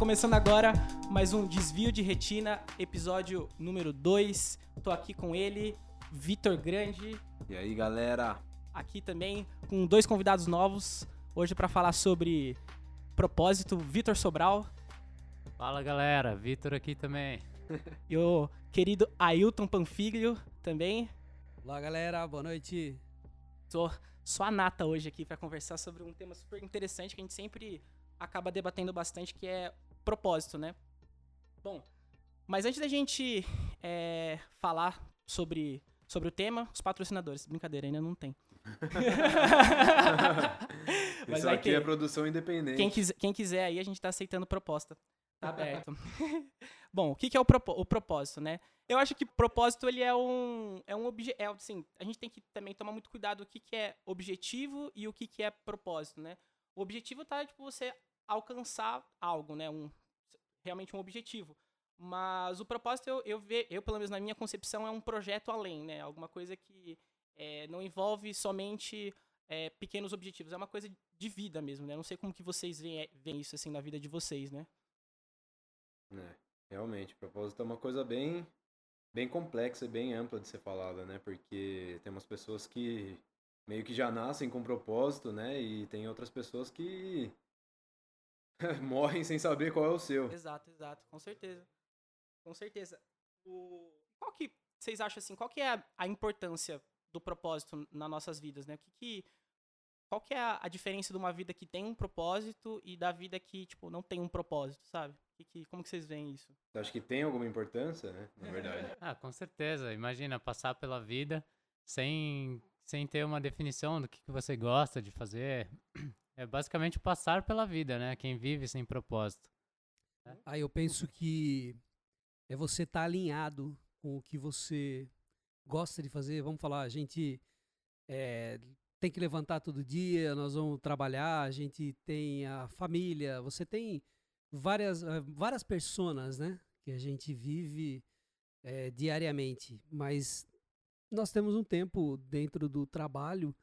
Começando agora mais um Desvio de Retina, episódio número 2. Tô aqui com ele, Vitor Grande. E aí, galera? Aqui também com dois convidados novos, hoje para falar sobre propósito, Vitor Sobral. Fala, galera. Vitor aqui também. e o querido Ailton Panfiglio também. Olá, galera. Boa noite. Sou só a nata hoje aqui para conversar sobre um tema super interessante que a gente sempre acaba debatendo bastante, que é propósito, né? Bom, mas antes da gente é, falar sobre, sobre o tema, os patrocinadores. Brincadeira, ainda não tem. Isso aqui ter. é produção independente. Quem quiser, quem quiser aí, a gente tá aceitando proposta. Tá aberto. Bom, o que, que é o, propo o propósito, né? Eu acho que propósito ele é um é um objeto, é, assim, a gente tem que também tomar muito cuidado o que, que é objetivo e o que, que é propósito, né? O objetivo tá tipo você alcançar algo, né? Um, realmente um objetivo. Mas o propósito, eu, eu, ve, eu, pelo menos na minha concepção, é um projeto além, né? Alguma coisa que é, não envolve somente é, pequenos objetivos. É uma coisa de vida mesmo, né? Não sei como que vocês veem, veem isso, assim, na vida de vocês, né? É, realmente, o propósito é uma coisa bem, bem complexa e bem ampla de ser falada, né? Porque tem umas pessoas que meio que já nascem com propósito, né? E tem outras pessoas que morrem sem saber qual é o seu. Exato, exato, com certeza. Com certeza. O... Qual que vocês acham assim, qual que é a, a importância do propósito nas nossas vidas, né? O que, que qual que é a, a, diferença de uma vida que tem um propósito e da vida que, tipo, não tem um propósito, sabe? Que, que, como que vocês veem isso? Você acha que tem alguma importância, né? Na verdade. ah, com certeza. Imagina passar pela vida sem, sem ter uma definição do que, que você gosta de fazer. É basicamente passar pela vida, né? Quem vive sem propósito. É. Aí eu penso que é você estar tá alinhado com o que você gosta de fazer. Vamos falar, a gente é, tem que levantar todo dia, nós vamos trabalhar, a gente tem a família, você tem várias, eh, várias personas, né? Que a gente vive é, diariamente. Mas nós temos um tempo dentro do trabalho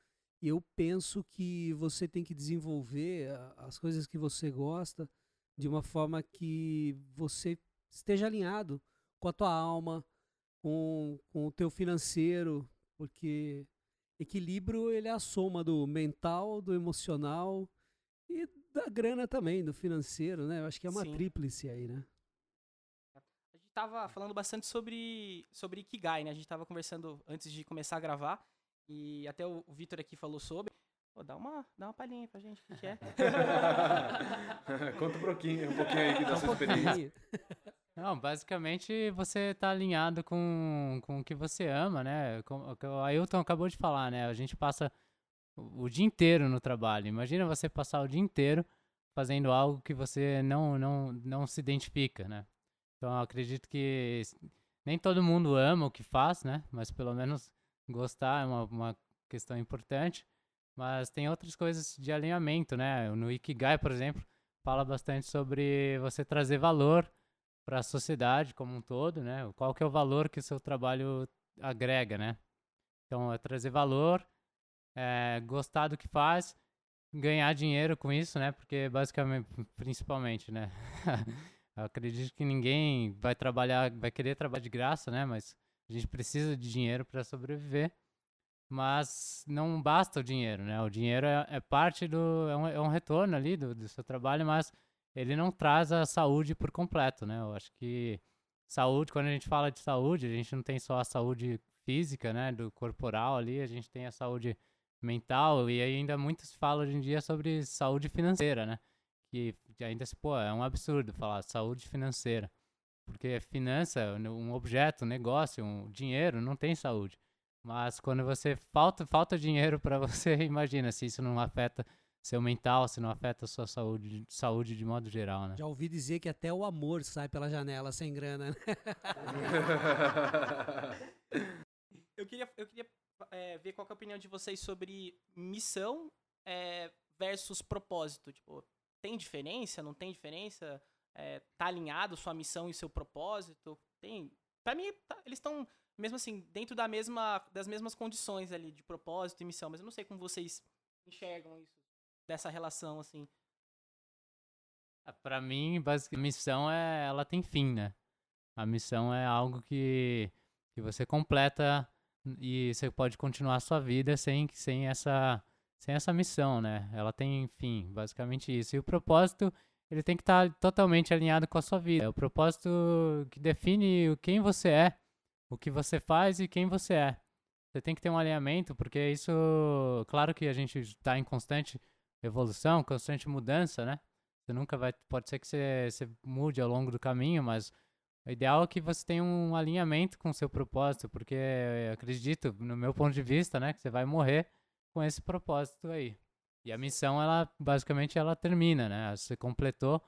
eu penso que você tem que desenvolver as coisas que você gosta de uma forma que você esteja alinhado com a tua alma, com, com o teu financeiro, porque equilíbrio ele é a soma do mental, do emocional e da grana também, do financeiro, né? Eu acho que é uma Sim. tríplice aí, né? A gente tava falando bastante sobre, sobre Ikigai, né? A gente tava conversando antes de começar a gravar e até o Vitor aqui falou sobre. Pô, dá uma, dá uma palhinha aí pra gente, o que é? Conta um pouquinho, um pouquinho aí da sua experiência. Não, basicamente você tá alinhado com, com o que você ama, né? Como o Ailton acabou de falar, né? A gente passa o dia inteiro no trabalho. Imagina você passar o dia inteiro fazendo algo que você não, não, não se identifica, né? Então eu acredito que nem todo mundo ama o que faz, né? Mas pelo menos gostar é uma, uma questão importante, mas tem outras coisas de alinhamento, né? No Ikigai, por exemplo, fala bastante sobre você trazer valor para a sociedade como um todo, né? Qual que é o valor que o seu trabalho agrega, né? Então, é trazer valor, é, gostar do que faz, ganhar dinheiro com isso, né? Porque basicamente, principalmente, né? Eu acredito que ninguém vai trabalhar, vai querer trabalhar de graça, né? Mas a gente precisa de dinheiro para sobreviver, mas não basta o dinheiro, né? O dinheiro é, é parte do. É um, é um, retorno ali do, do seu trabalho, mas ele não traz a saúde por completo, né? Eu acho que saúde, quando a gente fala de saúde, a gente não tem só a saúde física, né? Do corporal ali, a gente tem a saúde mental e ainda muitos falam hoje em dia sobre saúde financeira, né? Que ainda se, pô, é um absurdo falar saúde financeira. Porque finança, um objeto, um negócio, um dinheiro não tem saúde. Mas quando você falta falta dinheiro para você, imagina se isso não afeta seu mental, se não afeta a sua saúde, saúde de modo geral, né? Já ouvi dizer que até o amor sai pela janela sem grana, né? eu queria, eu queria é, ver qual é a opinião de vocês sobre missão é, versus propósito. Tipo, tem diferença? Não tem diferença? É, tá alinhado sua missão e seu propósito? Tem. Para mim, tá, eles estão mesmo assim dentro da mesma das mesmas condições ali de propósito e missão, mas eu não sei como vocês enxergam isso dessa relação assim. Para mim, basicamente, a missão é, ela tem fim, né? A missão é algo que, que você completa e você pode continuar a sua vida sem, sem, essa, sem essa missão, né? Ela tem fim, basicamente isso. E o propósito, ele tem que estar tá totalmente alinhado com a sua vida. É o propósito que define quem você é, o que você faz e quem você é. Você tem que ter um alinhamento, porque isso, claro que a gente está em constante evolução, constante mudança, né? Você nunca vai, pode ser que você, você mude ao longo do caminho, mas o ideal é que você tenha um alinhamento com o seu propósito, porque eu acredito, no meu ponto de vista, né, que você vai morrer com esse propósito aí. E a missão, ela basicamente ela termina, né? Você completou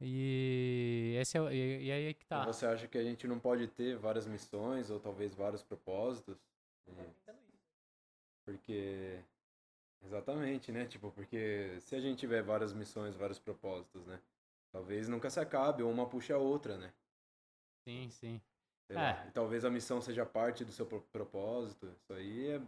e esse é e, e aí que tá. você acha que a gente não pode ter várias missões ou talvez vários propósitos? Porque exatamente, né? Tipo, porque se a gente tiver várias missões, vários propósitos, né? Talvez nunca se acabe ou uma puxa a outra, né? Sim, sim. É. talvez a missão seja parte do seu propósito. Isso aí é,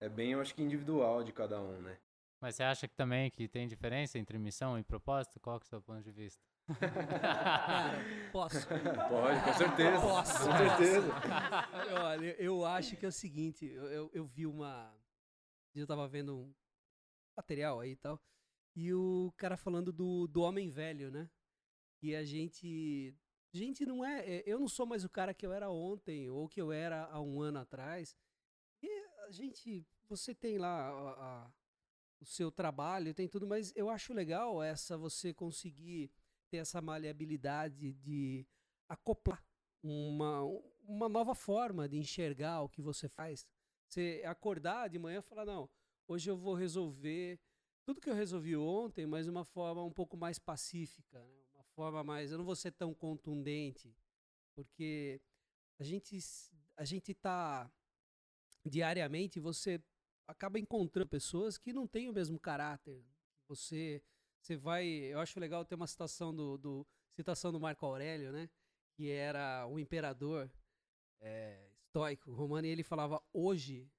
é bem, eu acho que individual de cada um, né? Mas você acha que também que tem diferença entre missão e propósito? Qual que é o seu ponto de vista? Cara, posso? Pode, com certeza. Posso. Com certeza. Olha, eu acho que é o seguinte, eu, eu, eu vi uma. Eu tava vendo um material aí e tal. E o cara falando do, do homem velho, né? E a gente. Gente, não é. é eu não sou mais o cara que eu era ontem ou que eu era há um ano atrás. E a gente. Você tem lá a, a o seu trabalho, tem tudo, mas eu acho legal essa você conseguir ter essa maleabilidade de acoplar uma, uma nova forma de enxergar o que você faz. Você acordar de manhã e falar, não, hoje eu vou resolver tudo que eu resolvi ontem, mas de uma forma um pouco mais pacífica, né? uma forma mais, eu não vou ser tão contundente, porque a gente a gente está diariamente você acaba encontrando pessoas que não têm o mesmo caráter. Você você vai, eu acho legal ter uma citação do, do citação do Marco Aurélio, né? Que era o imperador é, estoico romano e ele falava: hoje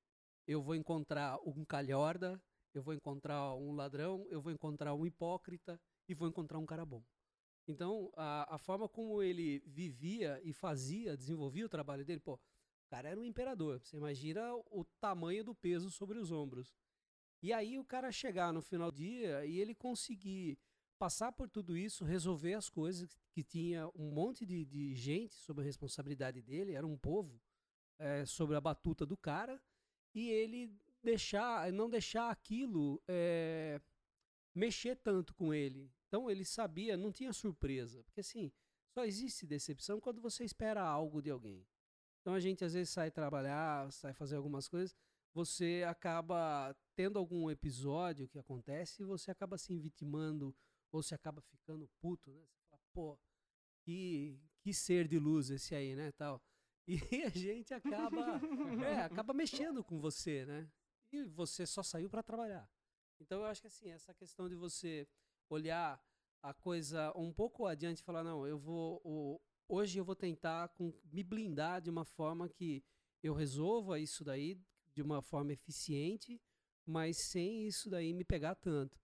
eu vou encontrar um calhorda, eu vou encontrar um ladrão, eu vou encontrar um hipócrita e vou encontrar um cara bom. Então, a, a forma como ele vivia e fazia, desenvolvia o trabalho dele, pô, o cara era um imperador. Você imagina o tamanho do peso sobre os ombros. E aí o cara chegar no final do dia e ele conseguir passar por tudo isso, resolver as coisas que tinha um monte de, de gente sob a responsabilidade dele, era um povo é, sobre a batuta do cara, e ele deixar, não deixar aquilo é, mexer tanto com ele. Então ele sabia, não tinha surpresa, porque assim, só existe decepção quando você espera algo de alguém. Então a gente às vezes sai trabalhar, sai fazer algumas coisas, você acaba tendo algum episódio que acontece e você acaba se vitimando ou se acaba ficando puto, né? Você fala, pô, que, que ser de luz esse aí, né, tal. E a gente acaba, é, acaba mexendo com você, né? E você só saiu para trabalhar. Então eu acho que assim, essa questão de você olhar a coisa um pouco adiante e falar, não, eu vou, o, hoje eu vou tentar com, me blindar de uma forma que eu resolva isso daí de uma forma eficiente, mas sem isso daí me pegar tanto.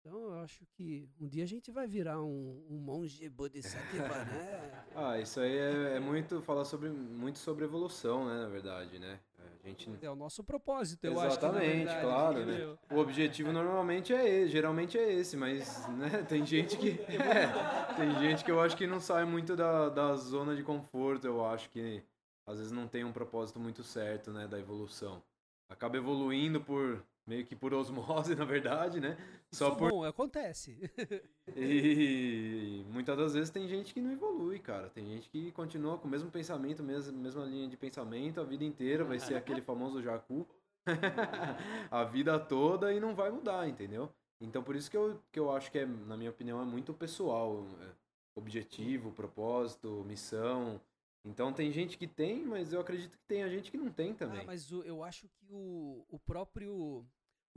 Então eu acho que um dia a gente vai virar um, um monge bodhisattva, né? ah, isso aí é, é, muito falar sobre muito sobre evolução, né, na verdade, né? Gente é o nosso propósito, eu Exatamente, acho. Exatamente, claro, né? O objetivo normalmente é esse, geralmente é esse, mas né, tem gente que é, tem gente que eu acho que não sai muito da, da zona de conforto, eu acho que às vezes não tem um propósito muito certo, né, da evolução. Acaba evoluindo por meio que por osmose, na verdade, né? Só Isso por bom, acontece. e muitas das vezes tem gente que não evolui, cara. Tem gente que continua com o mesmo pensamento, mesmo mesma linha de pensamento a vida inteira, vai ser aquele famoso jacu. a vida toda e não vai mudar, entendeu? Então por isso que eu, que eu acho que é, na minha opinião, é muito pessoal. É, objetivo, propósito, missão. Então tem gente que tem, mas eu acredito que tem a gente que não tem também. Ah, mas o, eu acho que o, o próprio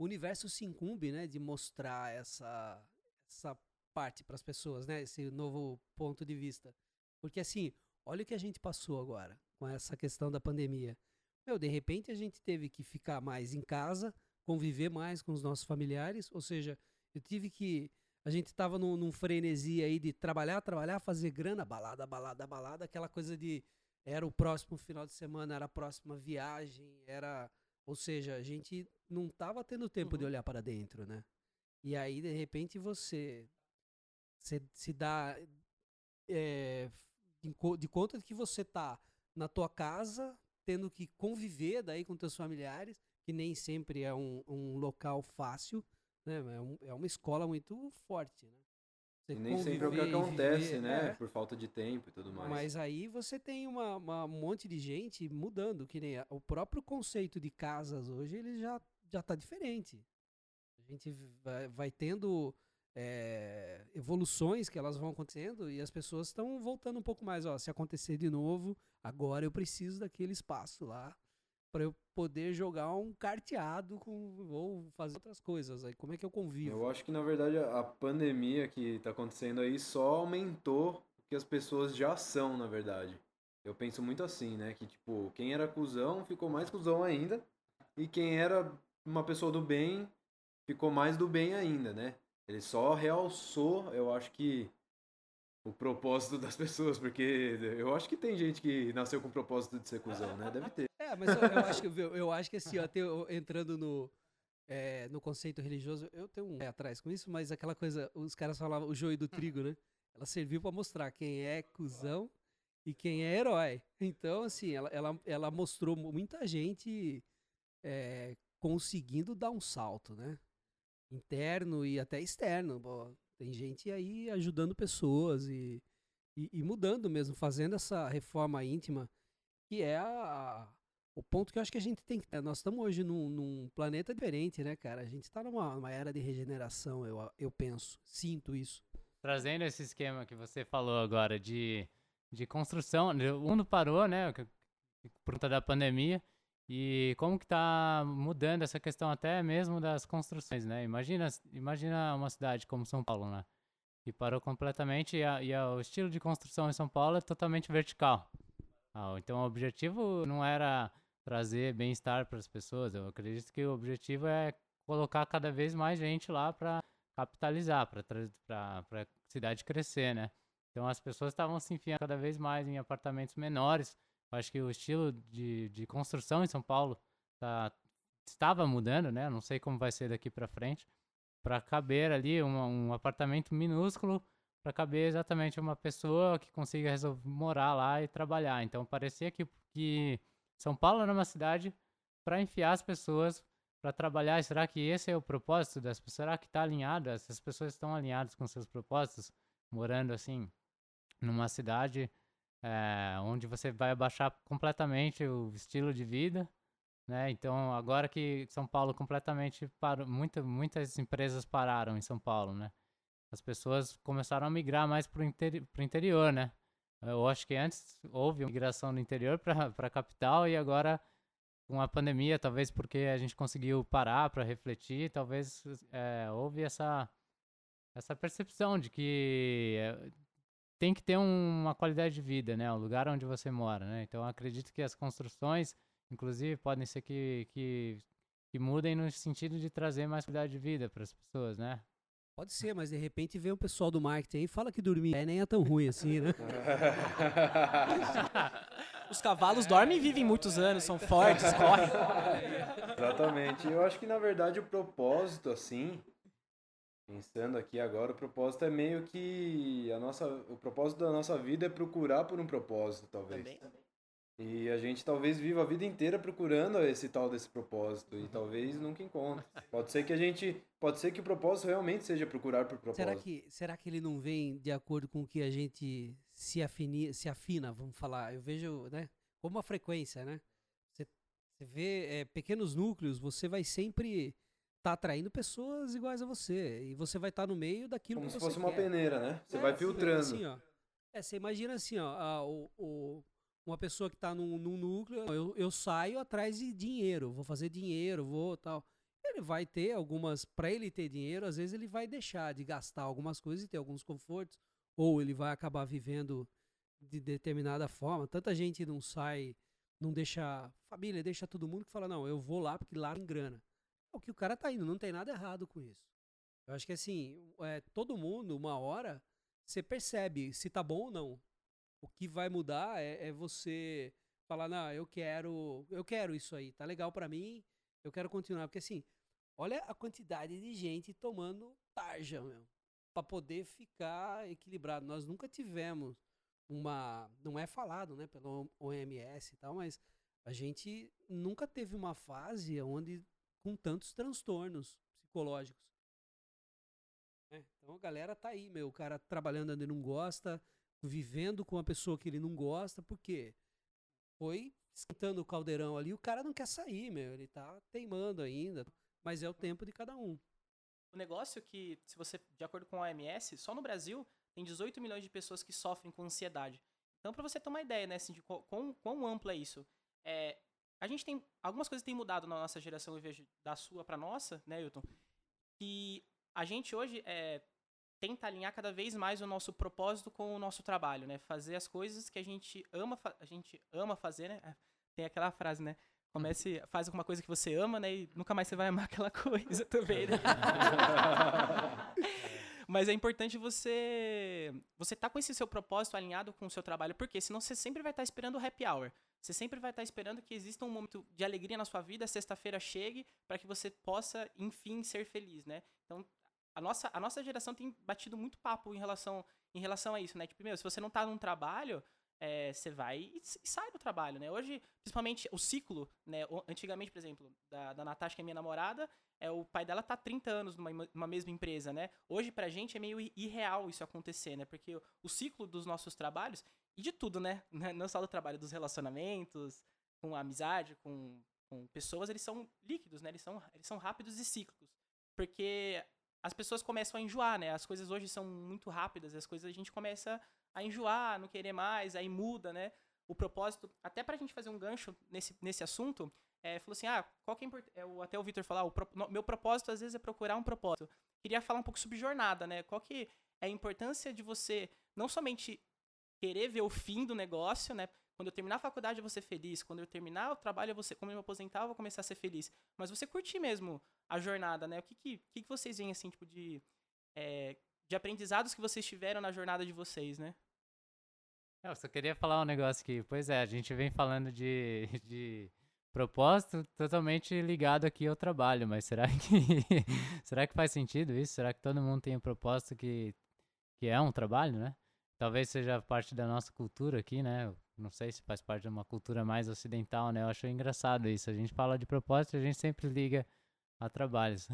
universo se incumbe, né, de mostrar essa, essa parte para as pessoas, né, esse novo ponto de vista. Porque assim, olha o que a gente passou agora com essa questão da pandemia. Meu, de repente a gente teve que ficar mais em casa, conviver mais com os nossos familiares, ou seja, eu tive que a gente tava num, num frenesi aí de trabalhar, trabalhar, fazer grana, balada, balada, balada, aquela coisa de era o próximo final de semana, era a próxima viagem, era, ou seja, a gente não tava tendo tempo de Uhum. olhar para dentro, né? E aí de repente você você se dá é, de conta de que você tá na tua casa, tendo que conviver daí com teus familiares, que nem sempre é um, um local fácil, né? É, um- é uma escola muito forte, né? Você E nem sempre é o que acontece, viver, né? é. Por falta de tempo e tudo mais. Mas aí você tem uma, uma- um monte de gente mudando, que nem o próprio conceito de casas hoje, ele já, já tá diferente. A gente vai, vai tendo é, evoluções que elas vão acontecendo e as pessoas estão voltando um pouco mais, ó, se acontecer de novo, agora eu preciso daquele espaço lá para eu poder jogar um carteado com, ou fazer outras coisas. Aí como é que eu convivo? Eu acho que, na verdade, a pandemia que tá acontecendo aí só aumentou o que as pessoas já são, na verdade. Eu penso muito assim, né? Que, tipo, quem era cuzão ficou mais cuzão ainda. E quem era uma pessoa do bem ficou mais do bem ainda, né? Ele só realçou, eu acho que, o propósito das pessoas. Porque eu acho que tem gente que nasceu com o propósito de ser cuzão, né? Deve ter. É, mas eu, eu acho que eu, acho que assim, ó, entrando no é, no conceito religioso, eu tenho um pé atrás com isso, mas aquela coisa, os caras falavam o joio do trigo, né? Ela serviu pra mostrar quem é cuzão e quem é herói. Então, assim, ela, ela, ela mostrou muita gente é, conseguindo dar um salto, né? Interno e até externo. Tem gente aí ajudando pessoas e, e, e mudando mesmo, fazendo essa reforma íntima, que é a, o ponto que eu acho que a gente tem que. Nós estamos hoje num, num planeta diferente, né, cara? A gente está numa, numa era de regeneração, eu, eu penso, sinto isso. Trazendo esse esquema que você falou agora de, de construção, o mundo parou, né, por conta da pandemia, e como que tá mudando essa questão até mesmo das construções, né? Imagina, imagina uma cidade como São Paulo, né? Que parou completamente e, a- e a- o estilo de construção em São Paulo é totalmente vertical. Ah, então o objetivo não era trazer bem-estar para as pessoas, eu acredito que o objetivo é colocar cada vez mais gente lá para capitalizar, para a cidade crescer, né? Então as pessoas estavam se enfiando cada vez mais em apartamentos menores. Eu acho que o estilo de, de construção em São Paulo tá, estava mudando, né? Não sei como vai ser daqui para frente, para caber ali um, um apartamento minúsculo para caber exatamente uma pessoa que consiga resolver, morar lá e trabalhar. Então parecia que, que São Paulo era uma cidade para enfiar as pessoas para trabalhar. Será que esse é o propósito das pessoas? Será que está alinhado? Essas pessoas estão alinhadas com seus propósitos, morando assim numa cidade eh, onde você vai abaixar completamente o estilo de vida, né? Então agora que São Paulo completamente parou, muita, muitas empresas pararam em São Paulo, né? As pessoas começaram a migrar mais para o interi interior, né? Eu acho que antes houve migração do interior para a capital e agora com a pandemia, talvez porque a gente conseguiu parar para refletir, talvez é, houve essa essa percepção de que é, tem que ter um- uma qualidade de vida, né? O lugar onde você mora, né? Então acredito que as construções, inclusive, podem ser que, que, que mudem no sentido de trazer mais qualidade de vida para as pessoas, né? Pode ser, mas de repente vem o pessoal do marketing aí e fala que dormir é, nem é tão ruim assim, né? Os cavalos dormem e vivem muitos anos, são fortes, correm. Exatamente. Eu acho que na verdade o propósito, assim, pensando aqui agora, o propósito é meio que a nossa, o propósito da nossa vida é procurar por um propósito, talvez. Também. E a gente talvez viva a vida inteira procurando esse tal desse propósito e talvez nunca encontre. Pode ser que a gente, pode ser que o propósito realmente seja procurar por propósito. Será que, será que ele não vem de acordo com o que a gente se, afini, se afina, vamos falar? Eu vejo, né? Como a frequência, né? Você, você vê é, pequenos núcleos, você vai sempre estar atraindo pessoas iguais a você. E você vai estar no meio daquilo Como que se você fosse uma quer. peneira, né? Você É, vai filtrando. Assim, ó. É, você imagina assim, ó, a- o, o- uma pessoa que tá num, num núcleo, eu, eu saio atrás de dinheiro, vou fazer dinheiro, vou tal. Ele vai ter algumas, para ele ter dinheiro, às vezes ele vai deixar de gastar algumas coisas e ter alguns confortos, ou ele vai acabar vivendo de determinada forma. Tanta gente não sai, não deixa família, deixa todo mundo que fala, não, eu vou lá porque lá tem grana. É o que o cara tá indo, não tem nada errado com isso. Eu acho que assim, é, todo mundo, uma hora, você percebe se tá bom ou não. O que vai mudar é, é você falar, não, eu quero, eu quero isso aí, tá legal para mim, eu quero continuar. Porque assim, olha a quantidade de gente tomando tarja, meu, pra poder ficar equilibrado. Nós nunca tivemos uma, não é falado, né, pelo OMS e tal, mas a gente nunca teve uma fase onde com tantos transtornos psicológicos. É, então a galera tá aí, meu, o cara trabalhando onde não gosta, vivendo com uma pessoa que ele não gosta, por quê? Foi esquentando o caldeirão ali, o cara não quer sair, meu, ele tá teimando ainda, mas é o tempo de cada um. O negócio é que, se você, de acordo com a OMS, só no Brasil tem 18 milhões de pessoas que sofrem com ansiedade. Então, para você ter uma ideia, né, assim, de quão, quão amplo é isso, é, a gente tem algumas coisas têm mudado na nossa geração, em vez da sua para nossa, né, Hilton? Que a gente hoje é, tenta alinhar cada vez mais o nosso propósito com o nosso trabalho, né? Fazer as coisas que a gente ama, a gente ama fazer, né? É, tem aquela frase, né? Comece, faz alguma coisa que você ama, né? E nunca mais você vai amar aquela coisa também, né? Mas é importante você você tá com esse seu propósito alinhado com o seu trabalho, porque senão você sempre vai estar tá esperando o happy hour. Você sempre vai estar tá esperando que exista um momento de alegria na sua vida, sexta-feira chegue, para que você possa, enfim, ser feliz, né? Então, a nossa, a nossa geração tem batido muito papo em relação, em relação a isso, né? Tipo, meu, se você não tá num trabalho, é, você vai e, sai do trabalho, né? Hoje, principalmente, o ciclo, né? Antigamente, por exemplo, da, da Natasha, que é minha namorada, é, o pai dela tá 30 anos numa, numa mesma empresa, né? Hoje, pra gente, é meio irreal isso acontecer, né? Porque o, o ciclo dos nossos trabalhos, e de tudo, né? Não só do trabalho, dos relacionamentos, com amizade, com, com pessoas, eles são líquidos, né? Eles são, eles são rápidos e cíclicos. Porque as pessoas começam a enjoar, né? As coisas hoje são muito rápidas, as coisas a gente começa a enjoar, não querer mais, aí muda, né? O propósito, até pra gente fazer um gancho nesse, nesse assunto, é, falou assim, ah, qual que é, é até o Victor falar, o pro, meu propósito às vezes é procurar um propósito. Queria falar um pouco sobre jornada, né? Qual que é a importância de você não somente querer ver o fim do negócio, né? Quando eu terminar a faculdade eu vou ser feliz, quando eu terminar o trabalho eu vou ser, quando eu me aposentar eu vou começar a ser feliz. Mas você curtir mesmo a jornada, né? O que que, que, que vocês veem, assim, tipo, de, é, de aprendizados que vocês tiveram na jornada de vocês, né? Eu só queria falar um negócio aqui. Pois é, a gente vem falando de, de propósito totalmente ligado aqui ao trabalho, mas será que será que faz sentido isso? Será que todo mundo tem um propósito que, que é um trabalho, né? Talvez seja parte da nossa cultura aqui, né? Não sei se faz parte de uma cultura mais ocidental, né? Eu acho engraçado isso. A gente fala de propósito, a gente sempre liga a trabalhos.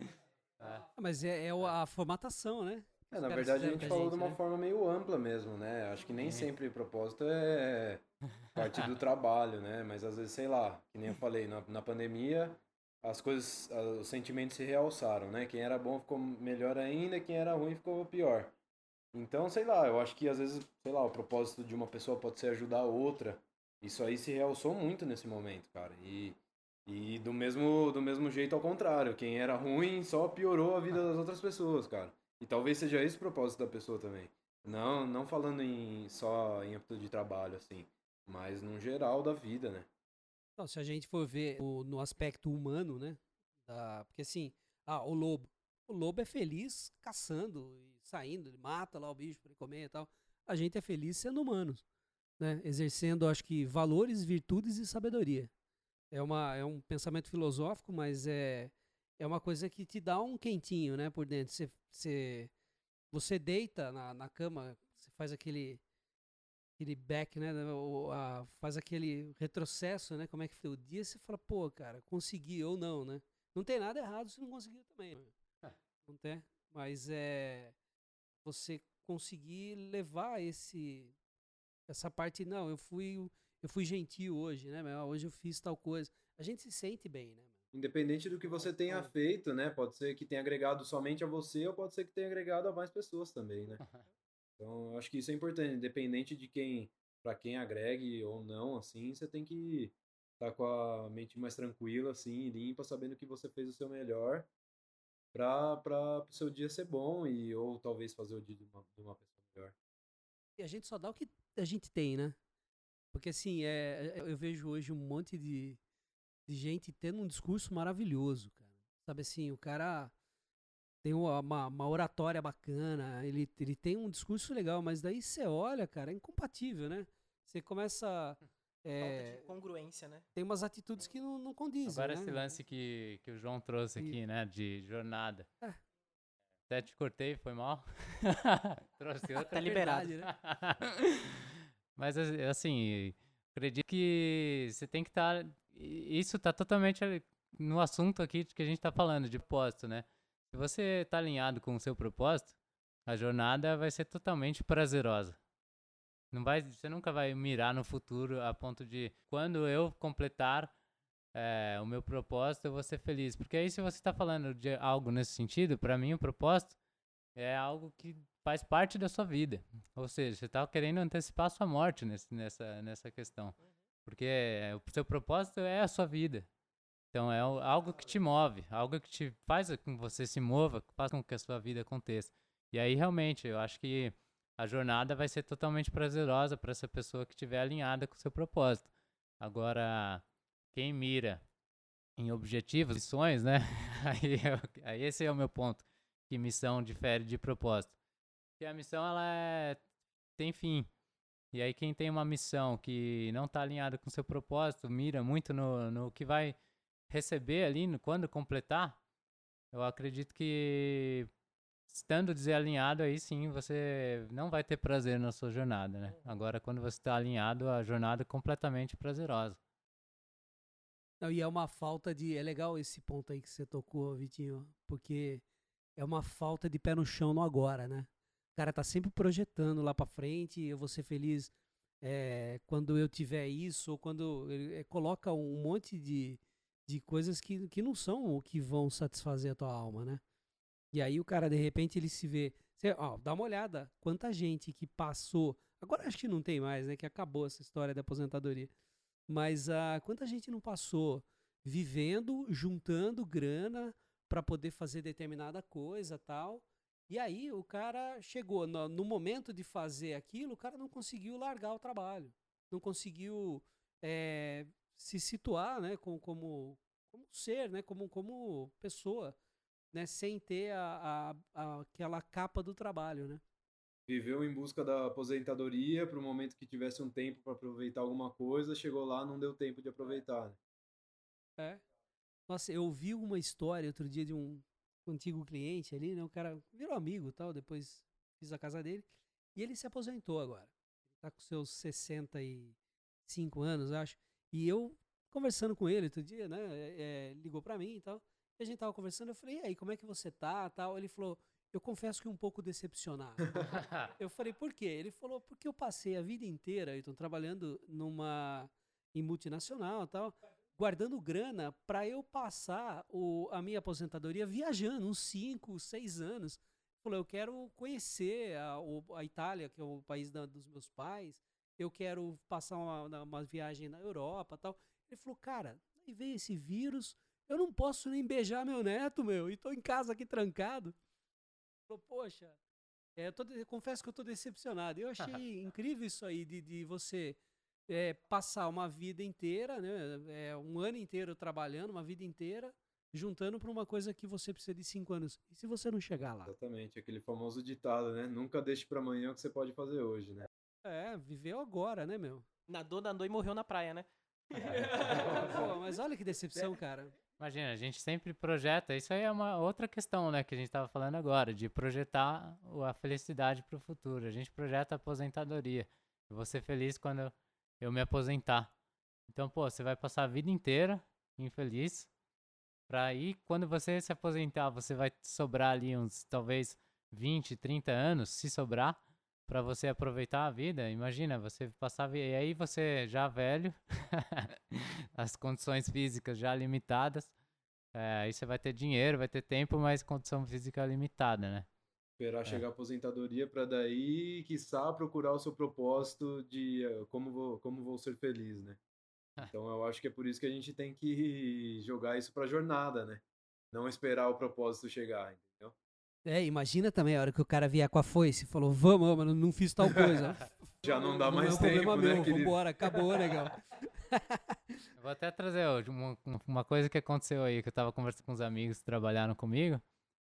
é. Mas é, é, a formatação, né? É, na verdade a gente falou gente, de uma né? forma meio ampla mesmo, né? Acho que nem sempre propósito é parte do trabalho, né? Mas às vezes, sei lá, que nem eu falei, na, na pandemia as coisas, os sentimentos se realçaram, né? Quem era bom ficou melhor ainda, quem era ruim ficou pior. Então, sei lá, eu acho que às vezes, sei lá, o propósito de uma pessoa pode ser ajudar a outra. Isso aí se realçou muito nesse momento, cara. E, e do, mesmo, do mesmo jeito ao contrário. Quem era ruim só piorou a vida das outras pessoas, cara. E talvez seja esse o propósito da pessoa também. Não, não falando em só em âmbito de trabalho, assim, mas no geral da vida, né? Não, se a gente for ver o, no aspecto humano, né? Da, porque assim, ah, o lobo. O lobo é feliz caçando saindo, ele mata lá o bicho para ele comer e tal. A gente é feliz sendo humanos, né? Exercendo, acho que, valores, virtudes e sabedoria. É, uma, é um pensamento filosófico, mas é, é uma coisa que te dá um quentinho, né, por dentro. Você, você, você deita na, na cama, você faz aquele aquele back, né, o, a, faz aquele retrocesso, né, como é que foi o dia, você fala, pô, cara, consegui ou não, né? Não tem nada errado se não conseguir também, né? Não tem, mas é você conseguir levar esse essa parte não eu fui eu fui gentil hoje né hoje eu fiz tal coisa. A gente se sente bem né independente do que você tenha feito né pode ser que tenha agregado somente a você ou pode ser que tenha agregado a mais pessoas também né? Então eu acho que isso é importante independente de quem para quem agregue ou não assim você tem que estar tá com a mente mais tranquila assim limpa sabendo que você fez o seu melhor para o seu dia ser bom e ou talvez fazer o dia de uma, de uma pessoa melhor. E a gente só dá o que a gente tem, né? Porque assim, é, é, eu vejo hoje um monte de, de gente tendo um discurso maravilhoso, cara. Sabe assim, o cara tem uma, uma, oratória bacana, ele, ele tem um discurso legal, mas daí você olha, cara, é incompatível, né? Você começa. É, Falta de congruência, né? tem umas atitudes que não, não condizem. Agora né? esse lance que, que o João trouxe E- aqui, né, de jornada. É. Até te cortei, foi mal. trouxe outra. Tá liberado. verdade, né? Mas as- assim, acredito que você tem que estar. isso tá totalmente no assunto aqui que a gente tá falando, de propósito, né? Se você tá alinhado com o seu propósito, a jornada vai ser totalmente prazerosa. Não vai, você nunca vai mirar no futuro a ponto de quando eu completar eh, o meu propósito, eu vou ser feliz. Porque aí, se você está falando de algo nesse sentido, para mim, o propósito é algo que faz parte da sua vida. Ou seja, você está querendo antecipar a sua morte nesse, nessa, nessa questão. Porque eh, o seu propósito é a sua vida. Então, é algo que te move, algo que te faz com que você se mova, que faz com que a sua vida aconteça. E aí, realmente, eu acho que a jornada vai ser totalmente prazerosa para essa pessoa que estiver alinhada com o seu propósito. Agora, quem mira em objetivos, missões, né? Aí, eu- aí esse é o meu ponto, que missão difere de propósito. Porque a missão, ela é- tem fim. E aí quem tem uma missão que não está alinhada com o seu propósito, mira muito no, no que vai receber ali, no, quando completar, eu acredito que estando desalinhado, aí sim você não vai ter prazer na sua jornada, né? Agora, quando você está alinhado, a jornada é completamente prazerosa. Não, e é uma falta de. É legal esse ponto aí que você tocou, Vitinho, porque é uma falta de pé no chão no agora, né? O cara tá sempre projetando lá pra frente, eu vou ser feliz é, quando eu tiver isso, ou quando ele é, coloca um monte de, de coisas que, que não são o que vão satisfazer a tua alma, né? E aí o cara, de repente, ele se vê. Você, ó, dá uma olhada, quanta gente que passou. Agora acho que não tem mais, né? Que acabou essa história da aposentadoria. Mas ah, quanta gente não passou vivendo, juntando grana para poder fazer determinada coisa tal. E aí o cara chegou no, no momento de fazer aquilo, o cara não conseguiu largar o trabalho, não conseguiu eh, se situar, né, como, como, como ser, né, como, como pessoa, né, sem ter a, a- a- aquela capa do trabalho, né? Viveu em busca da aposentadoria para o momento que tivesse um tempo para aproveitar alguma coisa, chegou lá, não deu tempo de aproveitar. né? É. Nossa, eu ouvi uma história outro dia de um antigo cliente ali, né? O cara virou amigo tal, depois fiz a casa dele. E ele se aposentou agora. Ele tá com seus 65 anos, acho. E eu, conversando com ele outro dia, né? é, é, ligou pra mim e tal. E a gente tava conversando, eu falei, e aí, como é que você tá? Tal. Ele falou, eu confesso que um pouco decepcionado. Eu falei, por quê? Ele falou, porque eu passei a vida inteira, Ayrton, trabalhando numa em multinacional tal, guardando grana para eu passar o, a minha aposentadoria viajando uns 5, 6 anos. Falou, eu quero conhecer a, a Itália, que é o país da- dos meus pais, eu quero passar uma, uma viagem na Europa tal. Ele falou, cara, aí veio esse vírus, eu não posso nem beijar meu neto, meu, e tô em casa aqui trancado. Falou, poxa, é, eu tô de- confesso que eu tô decepcionado. Eu achei incrível isso aí de, de você é, passar uma vida inteira, né, é, um ano inteiro trabalhando, uma vida inteira, juntando para uma coisa que você precisa de cinco anos. E se você não chegar lá? Exatamente, aquele famoso ditado, né? Nunca deixe para amanhã o que você pode fazer hoje, né? É, viveu agora, né, meu? Nadou, nadou e morreu na praia, né? Pô, mas olha que decepção, cara. Imagina, a gente sempre projeta, isso aí é uma outra questão, né, que a gente estava falando agora, de projetar a felicidade para o futuro. A gente projeta a aposentadoria. Eu vou ser feliz quando eu me aposentar. Então, pô, você vai passar a vida inteira infeliz, para aí, quando você se aposentar, você vai sobrar ali uns, talvez, 20, 30 anos, se sobrar, para você aproveitar a vida. Imagina, você passar, a vi- e aí você já velho, as condições físicas já limitadas, é, aí você vai ter dinheiro, vai ter tempo, mas condição física limitada, né? Esperar chegar a aposentadoria para daí, quiçá, procurar o seu propósito de eh, como vou, como vou ser feliz, né? Então eu acho que é por isso que a gente tem que jogar isso pra jornada, né? Não esperar o propósito chegar? É, imagina também a hora que o cara vier com a foice e falou, vamos, mano, não fiz tal coisa. Já não dá mais é um problema tempo, né, meu, querido? vambora, acabou. Eu vou até trazer ó, uma, uma coisa que aconteceu aí, que eu tava conversando com uns amigos que trabalharam comigo.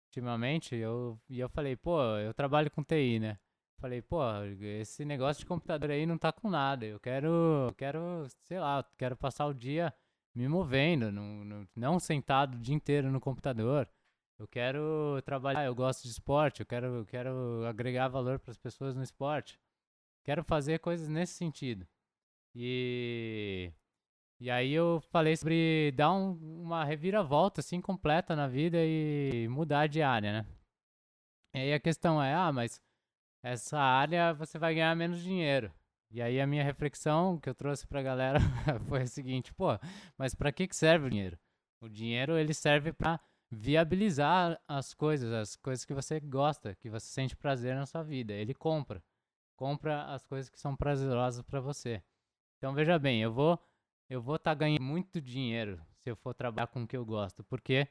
ultimamente, eu, e eu falei, pô, eu trabalho com TI, né? Falei, pô, esse negócio de computador aí não tá com nada. Eu quero, quero, sei lá, quero passar o dia me movendo, não, não, não sentado o dia inteiro no computador. Eu quero trabalhar, eu gosto de esporte, eu quero, quero agregar valor para as pessoas no esporte. Quero fazer coisas nesse sentido. E e aí eu falei sobre dar um, uma reviravolta assim completa na vida e mudar de área, né? E aí a questão é, ah, mas essa área você vai ganhar menos dinheiro. E aí a minha reflexão que eu trouxe pra galera foi a seguinte, pô, mas para que que serve o dinheiro? O dinheiro ele serve para viabilizar as coisas, as coisas que você gosta, que você sente prazer na sua vida. Ele compra. Compra as coisas que são prazerosas para você. Então veja bem, eu vou eu vou estar tá ganhando muito dinheiro se eu for trabalhar com o que eu gosto, porque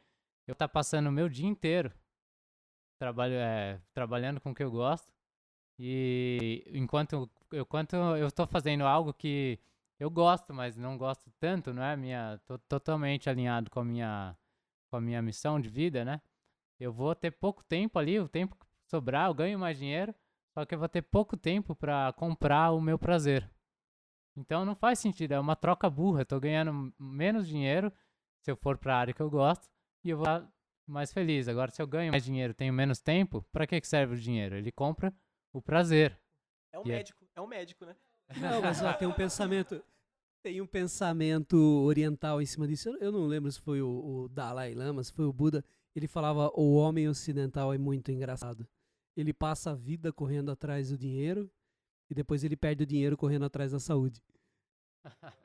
eu tá passando o meu dia inteiro trabalho, é, trabalhando com o que eu gosto e enquanto eu, enquanto eu estou fazendo algo que eu gosto, mas não gosto tanto, não é minha, tô totalmente alinhado com a minha com a minha missão de vida, né? Eu vou ter pouco tempo ali, o tempo que sobrar, eu ganho mais dinheiro, só que eu vou ter pouco tempo para comprar o meu prazer. Então não faz sentido, é uma troca burra. Eu tô ganhando menos dinheiro se eu for para a área que eu gosto e eu vou estar mais feliz. Agora, se eu ganho mais dinheiro, tenho menos tempo, para que serve o dinheiro? Ele compra o prazer. É um e é médico, é... é um médico, né? Não, mas ó, tem um pensamento, tem um pensamento oriental em cima disso. Eu, não lembro se foi o, o Dalai Lama, se foi o Buda. Ele falava: o homem ocidental é muito engraçado. Ele passa a vida correndo atrás do dinheiro e depois ele perde o dinheiro correndo atrás da saúde.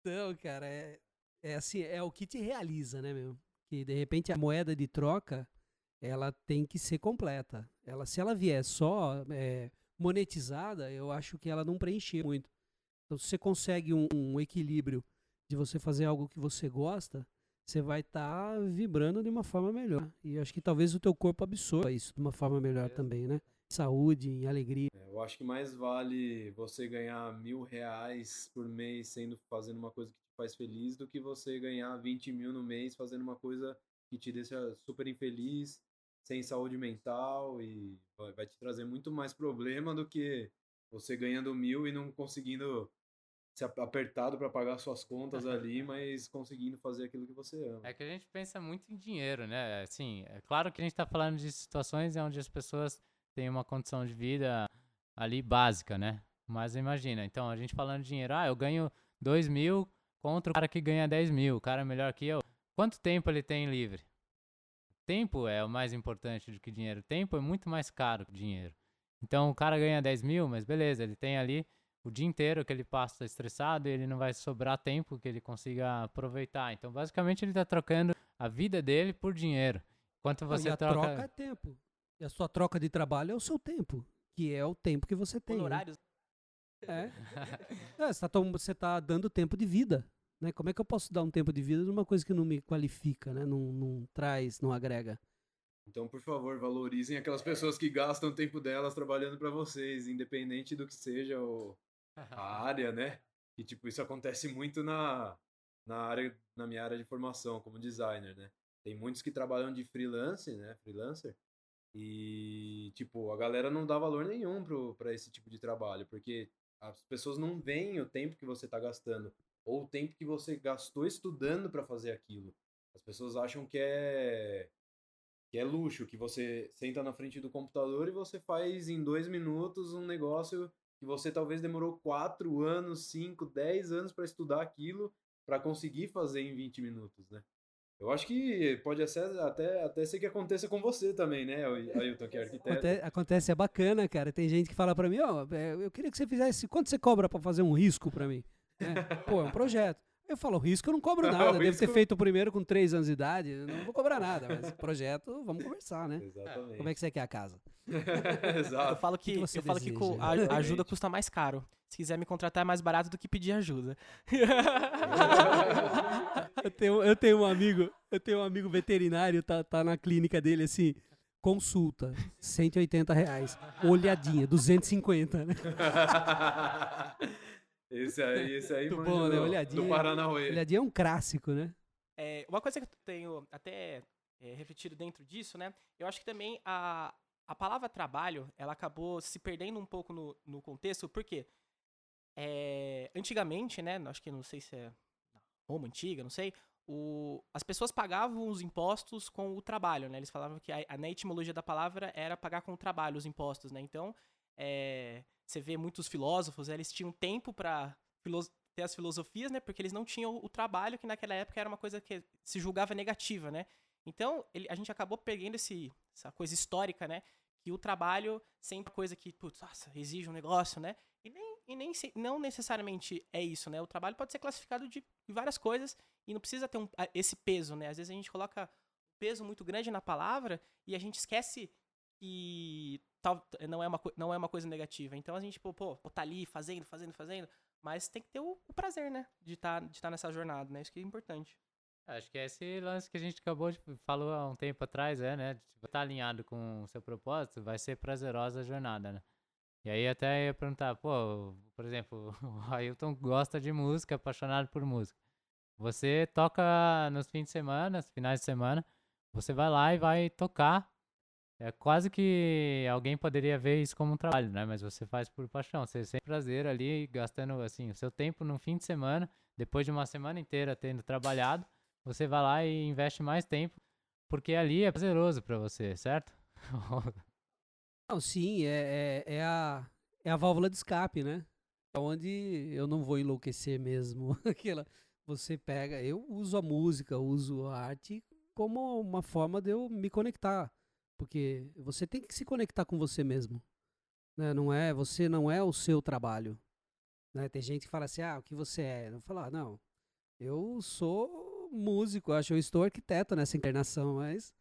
então, cara, é, é assim, é o que te realiza, né, meu? Que de repente a moeda de troca, ela tem que ser completa. Ela, se ela vier só é, monetizada, eu acho que ela não preenche muito. Então, se você consegue um, um equilíbrio de você fazer algo que você gosta, você vai estar tá vibrando de uma forma melhor. E acho que talvez o teu corpo absorva isso de uma forma melhor é. também, né? saúde, em alegria. É, eu acho que mais vale você ganhar mil reais por mês sendo fazendo uma coisa que te faz feliz do que você ganhar 20 mil no mês fazendo uma coisa que te deixa super infeliz, sem saúde mental e vai te trazer muito mais problema do que você ganhando mil e não conseguindo se apertado para pagar suas contas ali, mas conseguindo fazer aquilo que você ama. É que a gente pensa muito em dinheiro, né? Assim, é claro que a gente está falando de situações onde as pessoas tem uma condição de vida ali básica, né? Mas imagina, então a gente falando de dinheiro, ah, eu ganho 2 mil contra o cara que ganha 10 mil, o cara é melhor que eu. Quanto tempo ele tem livre? Tempo é o mais importante do que dinheiro. Tempo é muito mais caro que dinheiro. Então o cara ganha 10 mil, mas beleza, ele tem ali o dia inteiro que ele passa estressado e ele não vai sobrar tempo que ele consiga aproveitar. Então basicamente ele está trocando a vida dele por dinheiro. Quanto você a troca... troca é tempo. E a sua troca de trabalho é o seu tempo, que é o tempo que você tem. Né? Horários. Né? É. é você está tá dando tempo de vida. Né? Como é que eu posso dar um tempo de vida numa coisa que não me qualifica, né? não, não traz, não agrega? Então, por favor, valorizem aquelas pessoas que gastam o tempo delas trabalhando para vocês, independente do que seja o, a área, né? E tipo, isso acontece muito na, na área, na minha área de formação como designer, né? Tem muitos que trabalham de freelance, né? Freelancer, e, tipo, a galera não dá valor nenhum para esse tipo de trabalho, porque as pessoas não veem o tempo que você está gastando, ou o tempo que você gastou estudando para fazer aquilo. As pessoas acham que é que é luxo, que você senta na frente do computador e você faz em dois minutos um negócio que você talvez demorou quatro anos, cinco, dez anos para estudar aquilo para conseguir fazer em 20 minutos, né? Eu acho que pode ser, até, até ser que aconteça com você também, né, Ailton, que é arquiteto. Acontece, acontece, é bacana, cara. Tem gente que fala para mim, ó, oh, eu queria que você fizesse, quanto você cobra para fazer um risco para mim? É, pô, é um projeto. Eu falo, risco eu não cobro nada. Não, Deve ter feito primeiro com três anos de idade. Não vou cobrar nada, mas projeto, vamos conversar, né? Exatamente. Como é que você quer a casa? Exato. Eu falo que, que eu falo que a ajuda custa mais caro. Se quiser me contratar é mais barato do que pedir ajuda. eu, tenho, eu tenho um amigo, eu tenho um amigo veterinário, tá, tá na clínica dele assim. Consulta, 180 reais. Olhadinha, 250, né? Esse aí, esse aí Muito bom, né? Olhadinha. Do Paranauê. Olhadinha é um clássico, né? É, uma coisa que eu tenho até é, refletido dentro disso, né? Eu acho que também a, a palavra trabalho, ela acabou se perdendo um pouco no, no contexto, porque é, antigamente, né? Acho que não sei se é Roma antiga, não sei. O, as pessoas pagavam os impostos com o trabalho, né? Eles falavam que a, a, na etimologia da palavra era pagar com o trabalho os impostos, né? Então, é, você vê muitos filósofos, eles tinham tempo para ter as filosofias, né? Porque eles não tinham o trabalho, que naquela época era uma coisa que se julgava negativa, né? Então, ele, a gente acabou pegando esse, essa coisa histórica, né? Que o trabalho sempre é coisa que, putz, nossa, exige um negócio, né? E nem, e nem não necessariamente é isso, né? O trabalho pode ser classificado de, várias coisas e não precisa ter um, esse peso, né? Às vezes a gente coloca peso muito grande na palavra e a gente esquece que tal, não, é uma, não é uma coisa negativa. Então a gente, pô, pô, tá ali fazendo, fazendo, fazendo, mas tem que ter o, o prazer, né? De estar tá, de tá nessa jornada, né? Isso que é importante. Acho que é esse lance que a gente acabou de falou há um tempo atrás, é, né? Tipo, tá alinhado com o seu propósito, vai ser prazerosa a jornada, né? E aí até ia perguntar, pô, por exemplo, o Ailton gosta de música, apaixonado por música. Você toca nos fins de semana, nos finais de semana, você vai lá e vai tocar. É quase que alguém poderia ver isso como um trabalho, né? Mas você faz por paixão, você tem prazer ali, gastando assim o seu tempo no fim de semana, depois de uma semana inteira tendo trabalhado, você vai lá e investe mais tempo, porque ali é prazeroso para você, certo? Não, sim, é, é, é, a, é a válvula de escape, né? É onde eu não vou enlouquecer mesmo. Aquela, você pega, eu uso a música, uso a arte como uma forma de eu me conectar, porque você tem que se conectar com você mesmo, né? Não é, você não é o seu trabalho, né? Tem gente que fala assim, ah, o que você é? Eu falo, ah, não, eu sou músico, acho, eu estou arquiteto nessa encarnação, mas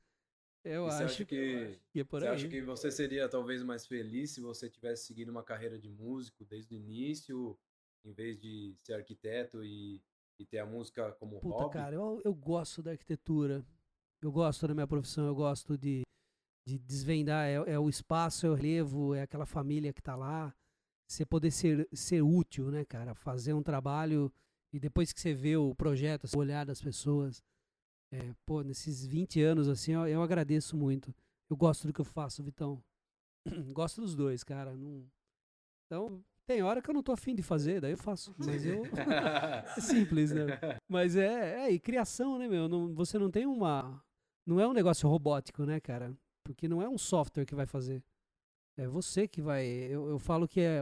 eu acho acha que, que é por você aí. acha que você seria talvez mais feliz se você tivesse seguido uma carreira de músico desde o início, em vez de ser arquiteto e, e ter a música como Puta, hobby? cara, eu, eu gosto da arquitetura. Eu gosto da minha profissão, eu gosto de, de desvendar. É, é o espaço, é o relevo, é aquela família que tá lá. Você poder ser, ser útil, né, cara? Fazer um trabalho e depois que você vê o projeto, o olhar das pessoas é, pô, nesses 20 anos, assim, eu, eu, agradeço muito. Eu gosto do que eu faço, Vitão. gosto dos dois, cara. Não... Então, tem hora que eu não tô afim de fazer, daí eu faço. Mas eu. é simples, né? Mas é, é, e criação, né, meu? Não, você não tem uma. Não é um negócio robótico, né, cara? Porque não é um software que vai fazer. É você que vai. Eu, eu falo que é.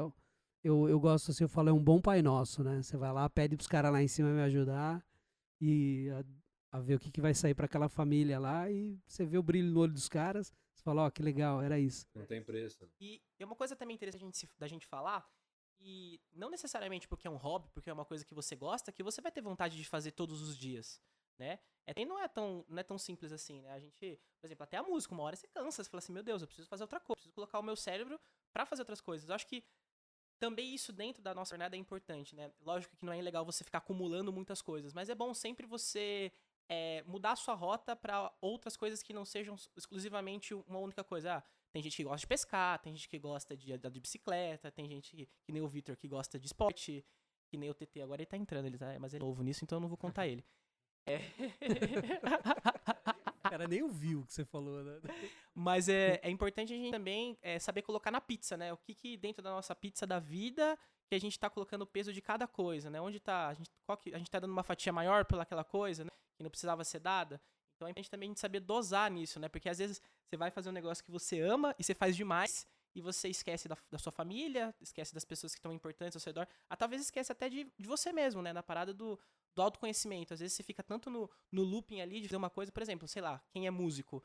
Eu, eu gosto assim, eu falo, é um bom pai nosso, né? Você vai lá, pede pros caras lá em cima me ajudar. E a ver o que, que vai sair para aquela família lá e você vê o brilho no olho dos caras, você fala, ó, oh, que legal, era isso. Não tem preço. E é uma coisa também interessante da gente falar, e não necessariamente porque é um hobby, porque é uma coisa que você gosta, que você vai ter vontade de fazer todos os dias, né? É, não é tão, não é tão simples assim, né? A gente, por exemplo, até a música, uma hora você cansa, você fala assim, meu Deus, eu preciso fazer outra coisa, preciso colocar o meu cérebro para fazer outras coisas. Eu acho que também isso dentro da nossa jornada é importante, né? Lógico que não é legal você ficar acumulando muitas coisas, mas é bom sempre você é, mudar sua rota para outras coisas que não sejam exclusivamente uma única coisa. Ah, tem gente que gosta de pescar, tem gente que gosta de andar de bicicleta, tem gente que, que nem o Victor que gosta de esporte, que nem o TT. Agora ele tá entrando, ele tá, mas ele é novo nisso, então eu não vou contar ele. É. cara nem ouviu o que você falou, né? Mas é, é importante a gente também é, saber colocar na pizza, né? O que, que dentro da nossa pizza da vida que a gente tá colocando o peso de cada coisa, né? Onde tá. A gente, qual que, a gente tá dando uma fatia maior pelaquela coisa, né? que não precisava ser dada. Então é importante também saber dosar nisso, né? Porque às vezes você vai fazer um negócio que você ama e você faz demais e você esquece da, da sua família, esquece das pessoas que estão importantes ao seu redor, ah, talvez esquece até de, de você mesmo, né? Na parada do, do autoconhecimento. Às vezes você fica tanto no, no looping ali de fazer uma coisa, por exemplo, sei lá, quem é músico,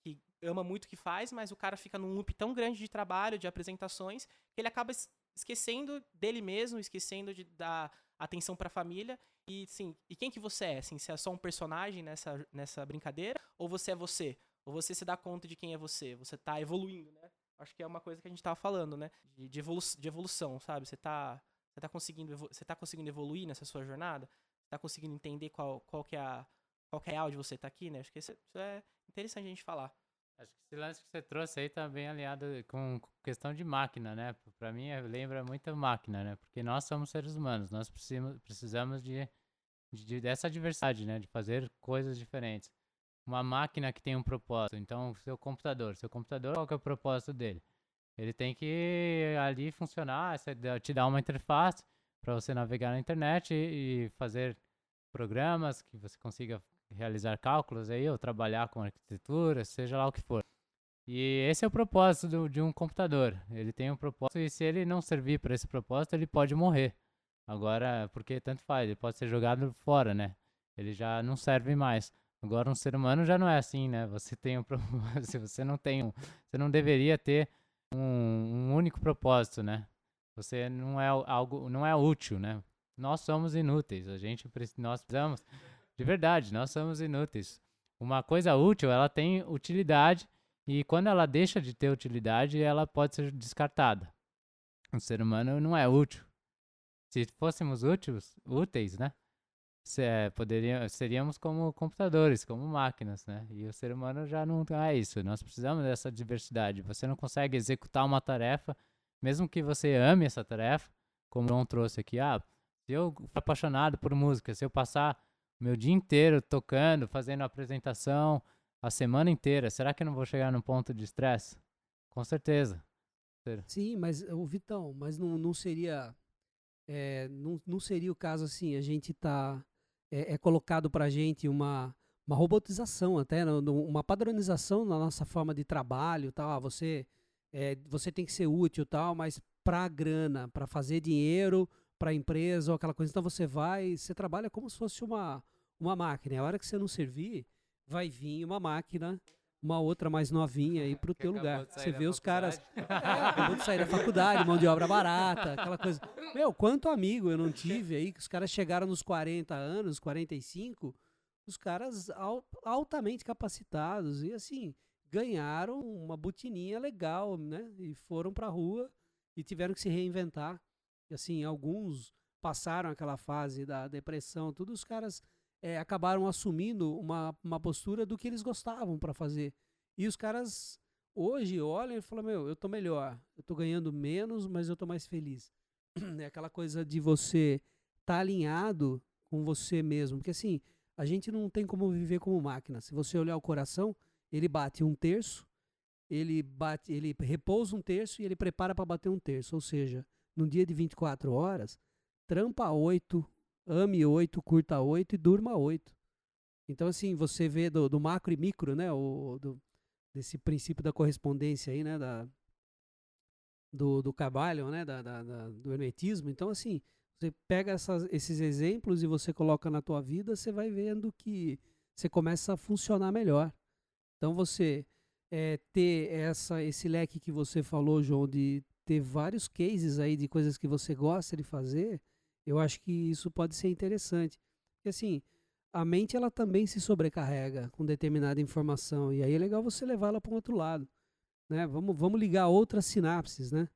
que ama muito o que faz, mas o cara fica num loop tão grande de trabalho, de apresentações, que ele acaba esquecendo dele mesmo, esquecendo de dar atenção para a família. E sim, e quem que você é? Assim, você é só um personagem nessa, nessa brincadeira ou você é você? Ou você se dá conta de quem é você? Você tá evoluindo, né? Acho que é uma coisa que a gente tava falando, né? De, de, evolu de evolução, sabe? Você tá, você tá conseguindo você tá conseguindo evoluir nessa sua jornada? Tá conseguindo entender qual, qual que é a qual que é a de você tá aqui, né? Acho que isso é interessante a gente falar. Acho que esse lance que você trouxe aí tá bem alinhado com questão de máquina, né? Para mim lembra muito máquina, né? Porque nós somos seres humanos, nós precisamos, de, de, dessa diversidade, né? De fazer coisas diferentes. uma máquina que tem um propósito. Então, seu computador, seu computador, qual que é o propósito dele? Ele tem que ali funcionar, te dar uma interface para você navegar na internet e, e fazer programas que você consiga realizar cálculos aí, ou trabalhar com arquitetura, seja lá o que for. E esse é o propósito de um computador. Ele tem um propósito e se ele não servir para esse propósito, ele pode morrer. Agora, porque tanto faz, ele pode ser jogado fora, né? Ele já não serve mais. Agora um ser humano já não é assim, né? Você tem um se você não tem um, você não deveria ter um, um único propósito, né? Você não é algo, não é útil, né? Nós somos inúteis. A gente nós precisamos de verdade, nós somos inúteis. Uma coisa útil, ela tem utilidade e quando ela deixa de ter utilidade, ela pode ser descartada. O ser humano não é útil. Se fôssemos úteis, úteis né? Se, é, poderia, seríamos como computadores, como máquinas, né? E o ser humano já não é isso. Nós precisamos dessa diversidade. Você não consegue executar uma tarefa, mesmo que você ame essa tarefa, como o João trouxe aqui. Ah, se eu for apaixonado por música, se eu passar meu dia inteiro tocando, fazendo apresentação, a semana inteira, será que eu não vou chegar num ponto de estresse? Com certeza. Sim, mas o Vitão, mas não, não seria é, não, não seria o caso assim, a gente tá é, é colocado para a gente uma uma robotização até, uma padronização na nossa forma de trabalho, tal. Ah, você é, você tem que ser útil, tal, mas para grana, para fazer dinheiro, para a empresa ou aquela coisa, então você vai, você trabalha como se fosse uma uma máquina. A hora que você não servir, vai vir uma máquina, uma outra mais novinha aí pro teu lugar. Você vê os caras. Acabou de sair da faculdade, mão de obra barata, aquela coisa. Meu, quanto amigo eu não tive aí, que os caras chegaram nos 40 anos, 45, os caras altamente capacitados e assim, ganharam uma botininha legal, né? E foram pra rua e tiveram que se reinventar. E assim, alguns passaram aquela fase da depressão, tudo os caras é, acabaram assumindo uma, uma postura do que eles gostavam para fazer. E os caras hoje olham e falam: Meu, eu tô melhor, eu tô ganhando menos, mas eu tô mais feliz. É aquela coisa de você estar tá alinhado com você mesmo. Porque assim, a gente não tem como viver como máquina. Se você olhar o coração, ele bate um terço, ele bate, ele repousa um terço e ele prepara para bater um terço. Ou seja, num dia de 24 horas, trampa 8, ame 8, curta 8 e durma 8. Então, assim, você vê do, do macro e micro, né? O, do, desse princípio da correspondência aí, né? Da, do, do Cabalho, né? Da, da, da, do hermetismo. Então, assim, você pega essas, esses exemplos e você coloca na tua vida, você vai vendo que você começa a funcionar melhor. Então, você é, ter essa, esse leque que você falou, João, de ter vários cases aí de coisas que você gosta de fazer, eu acho que isso pode ser interessante. Porque assim, a mente ela também se sobrecarrega com determinada informação e aí é legal você levá-la para um outro lado, né? Vamos, vamos ligar outras sinapses, né?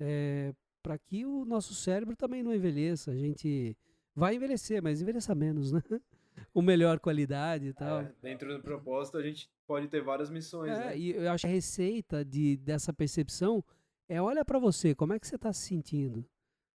É, para que o nosso cérebro também não envelheça. A gente vai envelhecer, mas envelheça menos, né? Com melhor qualidade e tal. É, dentro do propósito a gente pode ter várias missões, é, né? E eu acho que a receita de, dessa percepção é olha para você, como é que você está se sentindo? O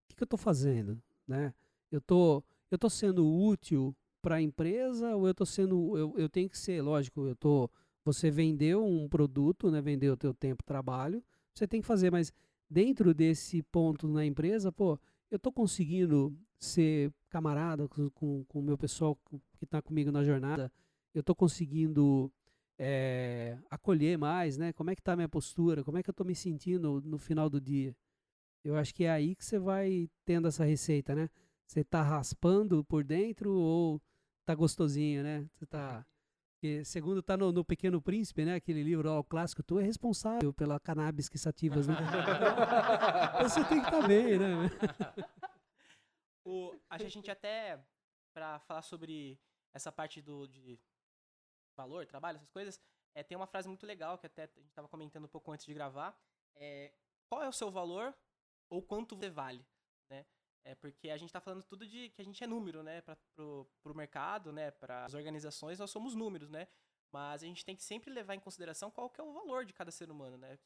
que, que eu estou fazendo? né? Eu tô, eu tô sendo útil para a empresa ou eu tô sendo, eu, eu tenho que ser, lógico, eu tô, você vendeu um produto, né? Vendeu o teu tempo, trabalho, você tem que fazer, mas dentro desse ponto na empresa, pô, eu tô conseguindo ser camarada com, com o meu pessoal que está comigo na jornada, eu tô conseguindo é, acolher mais, né? Como é que tá a minha postura? Como é que eu tô me sentindo no final do dia? Eu acho que é aí que você vai tendo essa receita, né? Você tá raspando por dentro ou tá gostosinho, né? Você tá. Segundo tá no, no, Pequeno Príncipe, né? Aquele livro ó, clássico, tu é responsável pela cannabis que sativas, né? você tem que estar tá bem, né? o, a gente até, para falar sobre essa parte do, de valor, trabalho, essas coisas, é, tem uma frase muito legal que até a gente estava comentando um pouco antes de gravar. É, qual é o seu valor ou quanto você vale, né? É porque a gente está falando tudo de que a gente é número, né? Para pro mercado, né? Para as organizações, nós somos números, né? Mas a gente tem que sempre levar em consideração qual que é o valor de cada ser humano, né?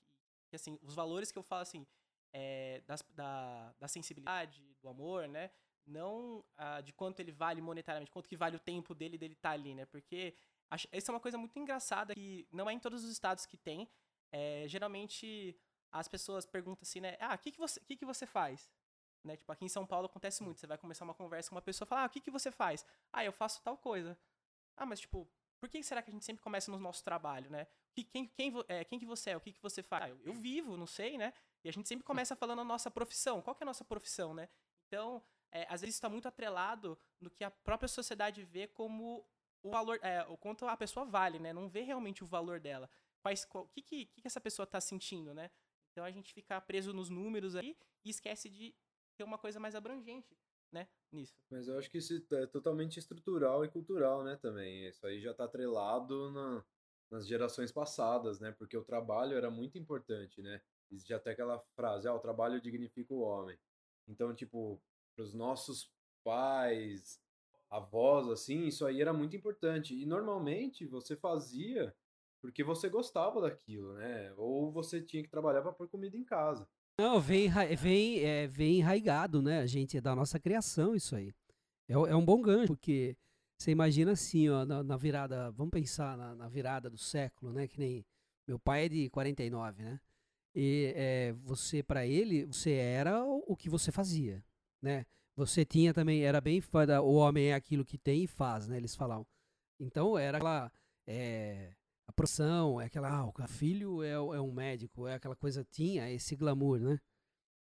E, assim, os valores que eu falo assim, é, das, da, da sensibilidade, do amor, né? Não ah, de quanto ele vale monetariamente, quanto que vale o tempo dele dele estar tá ali, né? Porque Acho, essa é uma coisa muito engraçada que não é em todos os estados que tem. É, geralmente as pessoas perguntam assim, né? Ah, o que, que, você, que, que você faz? Né? Tipo, aqui em São Paulo acontece muito. Você vai começar uma conversa com uma pessoa e fala, ah, o que, que você faz? Ah, eu faço tal coisa. Ah, mas tipo, por que será que a gente sempre começa no nosso trabalho, né? Que, quem, quem, é, quem que você é? O que, que você faz? Ah, eu, eu, vivo, não sei, né? E a gente sempre começa falando a nossa profissão. Qual que é a nossa profissão, né? Então, é, às vezes está muito atrelado no que a própria sociedade vê como o valor, é, o quanto a pessoa vale, né? Não vê realmente o valor dela. O que, que, que essa pessoa está sentindo, né? Então a gente fica preso nos números aí e esquece de ter uma coisa mais abrangente, né? Nisso. Mas eu acho que isso é totalmente estrutural e cultural, né? Também. Isso aí já está atrelado na, nas gerações passadas, né? Porque o trabalho era muito importante, né? Existe até aquela frase, ah, o trabalho dignifica o homem. Então, tipo, para os nossos pais, avós, assim, isso aí era muito importante. E normalmente você fazia porque você gostava daquilo, né? Ou você tinha que trabalhar para pôr comida em casa. Não, vem, vem, é, vem enraigado, né? A gente é da nossa criação isso aí. É, é um bom gancho, porque você imagina assim, ó, na, na virada, vamos pensar na, na, virada do século, né? Que nem meu pai é de 49, né? E é, você, para ele, você era o que você fazia né? Você tinha também, era bem o homem é aquilo que tem e faz, né? Eles falavam. Então era aquela é, a profissão, é aquela, ah, o filho é, é um médico, é aquela coisa, tinha esse glamour, né?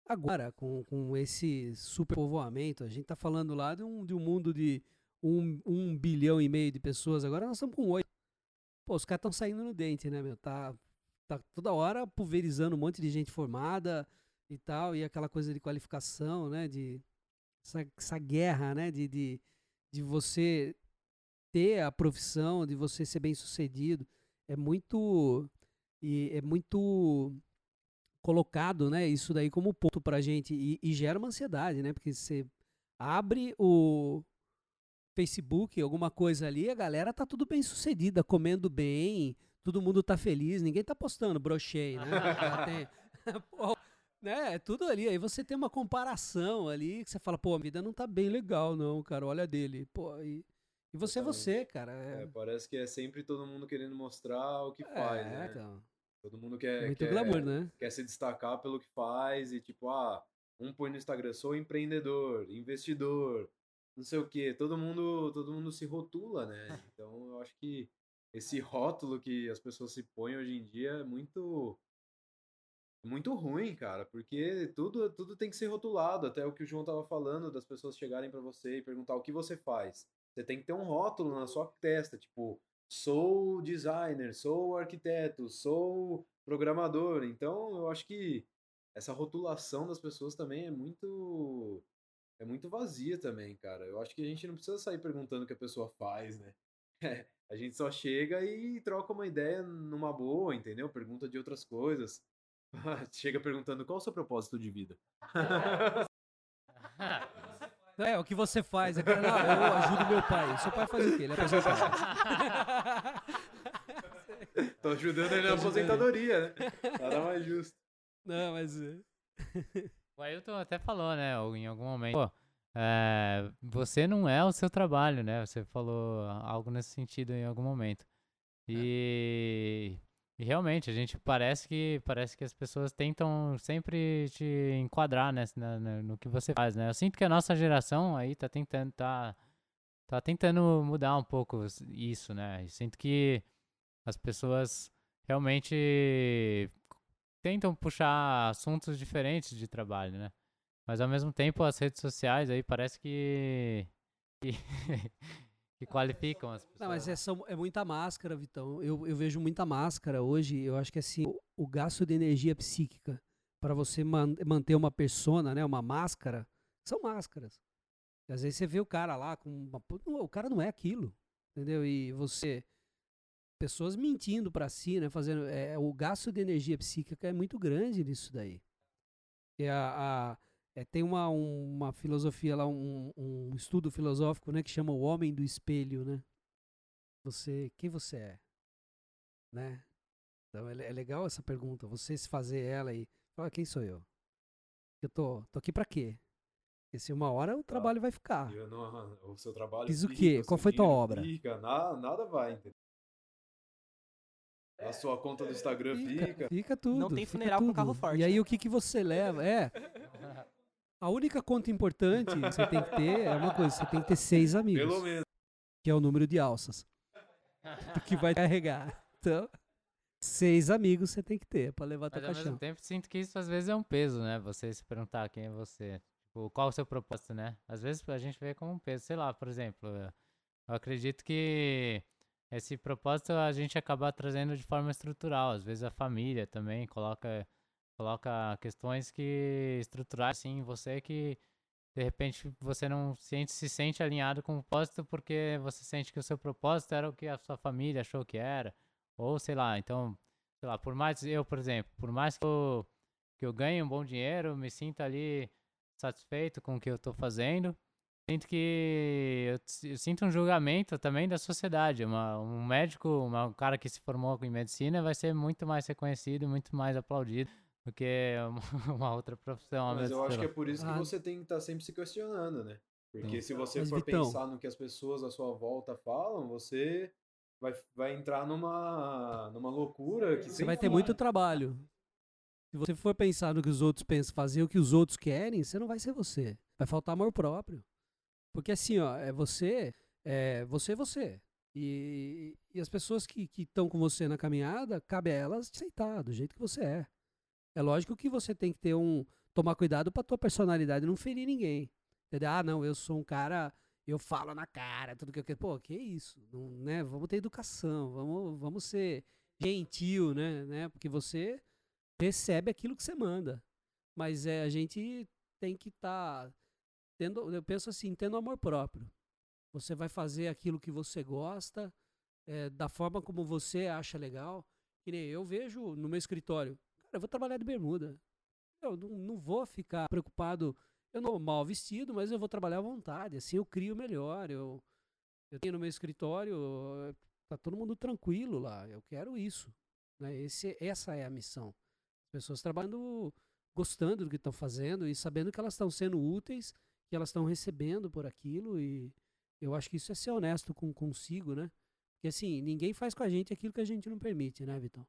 Agora, com, com esse superpovoamento, a gente tá falando lá de um, de um mundo de um, um bilhão e meio de pessoas, agora nós estamos com oito. Pô, os caras estão saindo no dente, né, meu? Tá, tá toda hora pulverizando um monte de gente formada, e tal, e aquela coisa de qualificação, né? De essa, essa guerra, né? De, de, de você ter a profissão, de você ser bem sucedido, é muito e é muito colocado, né? Isso daí como ponto pra gente e, e gera uma ansiedade, né? Porque você abre o Facebook, alguma coisa ali, a galera tá tudo bem sucedida, comendo bem, todo mundo tá feliz, ninguém tá postando brochei, né? tem, né? É tudo ali. Aí você tem uma comparação ali que você fala, pô, a vida não tá bem legal, não, cara. Olha dele. Pô, e, e você é você, cara. É... É, parece que é sempre todo mundo querendo mostrar o que faz, né? Então. Todo mundo quer, Muito quer, glamour, né? quer se destacar pelo que faz e tipo, ah, um põe no Instagram, sou empreendedor, investidor, não sei o que. Todo mundo, todo mundo se rotula, né? Então eu acho que esse rótulo que as pessoas se põem hoje em dia é muito muito ruim, cara, porque tudo, tudo tem que ser rotulado. Até o que o João tava falando, das pessoas chegarem para você e perguntar o que você faz. Você tem que ter um rótulo na sua testa, tipo, sou designer, sou arquiteto, sou programador. Então, eu acho que essa rotulação das pessoas também é muito é muito vazia também, cara. Eu acho que a gente não precisa sair perguntando o que a pessoa faz, né? A gente só chega e troca uma ideia numa boa, entendeu? Pergunta de outras coisas. Chega perguntando qual é o seu propósito de vida. É, o que você faz? É não, eu ajudo meu pai. Seu pai faz o quê? Ele é aposentado. Tô ajudando ele na aposentadoria, né? Nada mais justo. Não, mas. É. O Ailton até falou, né, em algum momento. Pô, é, você não é o seu trabalho, né? Você falou algo nesse sentido em algum momento. E. E realmente, a gente parece que parece que as pessoas tentam sempre te enquadrar né, no que você faz, né? Eu sinto que a nossa geração aí tá tentando tá, tá tentando mudar um pouco isso, né? E sinto que as pessoas realmente tentam puxar assuntos diferentes de trabalho, né? Mas ao mesmo tempo as redes sociais aí parece que, que que qualificam as pessoas. Não, mas é, são, é muita máscara, Vitão. Eu, eu vejo muita máscara hoje. Eu acho que assim, o, o gasto de energia psíquica para você man, manter uma persona, né, uma máscara, são máscaras. Às vezes você vê o cara lá com uma, o cara não é aquilo, entendeu? E você pessoas mentindo para si, né, fazendo é, o gasto de energia psíquica é muito grande nisso daí. E a, a é, tem uma, uma filosofia lá, um, um estudo filosófico, né, que chama o homem do espelho, né? Você, quem você é? Né? Então é, é legal essa pergunta, você se fazer ela e falar, quem sou eu? Eu tô, tô aqui para quê? Porque se uma hora o tá. trabalho vai ficar. Não, o seu trabalho Fiz o quê? Qual foi tua obra? Fica, nada, nada vai, entendeu? A sua conta do Instagram fica. Fica tudo. Não tem fica funeral com carro forte, E aí né? o que, que você leva? É. A única conta importante que você tem que ter é uma coisa, você tem que ter seis amigos, Pelo menos. que é o número de alças. Que vai carregar. Então, seis amigos você tem que ter pra levar teu Mas ao mesmo caixão. tempo, sinto que isso às vezes é um peso, né? Você se perguntar quem é você. Tipo, qual o seu propósito, né? Às vezes a gente vê como um peso. Sei lá, por exemplo, eu eu acredito que esse propósito a gente acaba trazendo de forma estrutural. Às vezes a família também coloca, coloca questões que estruturais assim, em você que de repente você não sente, se sente alinhado com o propósito porque você sente que o seu propósito era o que a sua família achou que era. Ou sei lá, então, sei lá, por mais eu, por exemplo, por mais que eu, que eu ganhe um bom dinheiro, me sinta ali satisfeito com o que eu tô fazendo, sinto que eu, eu sinto um julgamento também da sociedade. Uma, um médico, uma, um cara que se formou em medicina vai ser muito mais reconhecido, muito mais aplaudido do que uma, uma outra profissão. ao Mas eu acho que é por isso que Ah. você tem que estar sempre se questionando, né? Porque se você Mas, for Vitão- pensar no que as pessoas à sua volta falam, você vai, vai entrar numa, numa loucura que Você vai ter muito trabalho. Se você for pensar no que os outros pensam, fazer o que os outros querem, você não vai ser você. Vai faltar amor próprio. Porque assim, ó, é você, é você é você. E, e as pessoas que estão com você na caminhada, cabe a elas aceitar do jeito que você é. É lógico que você tem que ter um tomar cuidado para tua personalidade não ferir ninguém. Entendeu? Ah, não, eu sou um cara, eu falo na cara, tudo que eu quero. Pô, que isso? Não, né? Vamos ter educação, vamos, vamos ser gentil, né? né? Porque você recebe aquilo que você manda. Mas é, a gente tem que estar tendo, eu penso assim, tendo amor próprio. Você vai fazer aquilo que você gosta, é, da forma como você acha legal. Que nem eu vejo no meu escritório, cara, eu vou trabalhar de bermuda. Eu não, não vou ficar preocupado. Eu não mal vestido, mas eu vou trabalhar à vontade. Assim eu crio melhor. Eu, eu tenho no meu escritório, tá todo mundo tranquilo lá. Eu quero isso. Né? Esse, essa é a missão. As pessoas trabalhando, gostando do que estão fazendo e sabendo que elas estão sendo úteis, que elas estão recebendo por aquilo. E eu acho que isso é ser honesto com consigo, né? Porque assim, ninguém faz com a gente aquilo que a gente não permite, né, Vitão?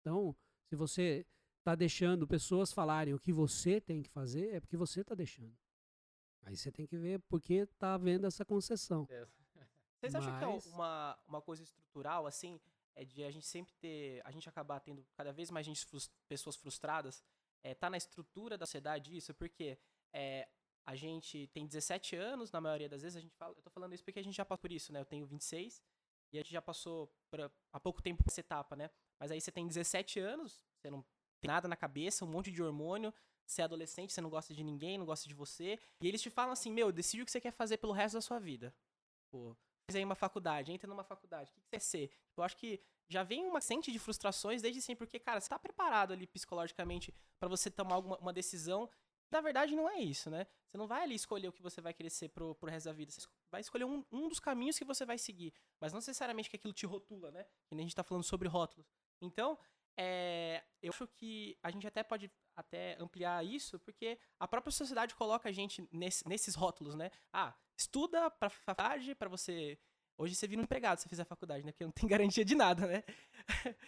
Então, se você tá deixando pessoas falarem o que você tem que fazer, é porque você tá deixando. Aí você tem que ver por que tá havendo essa concessão. Vocês acham que é Mas- uma, uma coisa estrutural, assim, é de a gente sempre ter, a gente acabar tendo cada vez mais gente frus- pessoas frustradas, é, tá na estrutura da sociedade isso, porque é, a gente tem 17 anos, na maioria das vezes a gente fala, eu tô falando isso porque a gente já passou por isso, né, eu tenho 26, e a gente já passou por, há pouco tempo por essa etapa, né, mas aí você tem 17 anos, você não tem nada na cabeça, um monte de hormônio, você é adolescente, você não gosta de ninguém, não gosta de você, e eles te falam assim, meu, decide o que você quer fazer pelo resto da sua vida. Pô, faz aí uma faculdade, entra numa faculdade, o que, que você quer ser? Eu acho que já vem uma sente de frustrações desde sempre, porque, cara, você tá preparado ali psicologicamente pra você tomar alguma uma decisão. Na verdade, não é isso, né? Você não vai ali escolher o que você vai querer ser pro, pro resto da vida. Você vai escolher um, um dos caminhos que você vai seguir. Mas não necessariamente que aquilo te rotula, né? Que nem a gente tá falando sobre rótulos. Então, é, eu acho que a gente até pode até ampliar isso, porque a própria sociedade coloca a gente nesse- nesses rótulos, né? Ah, estuda pra faculdade, pra você. Hoje você vira um empregado se você fizer faculdade, né? Porque não tem garantia de nada, né?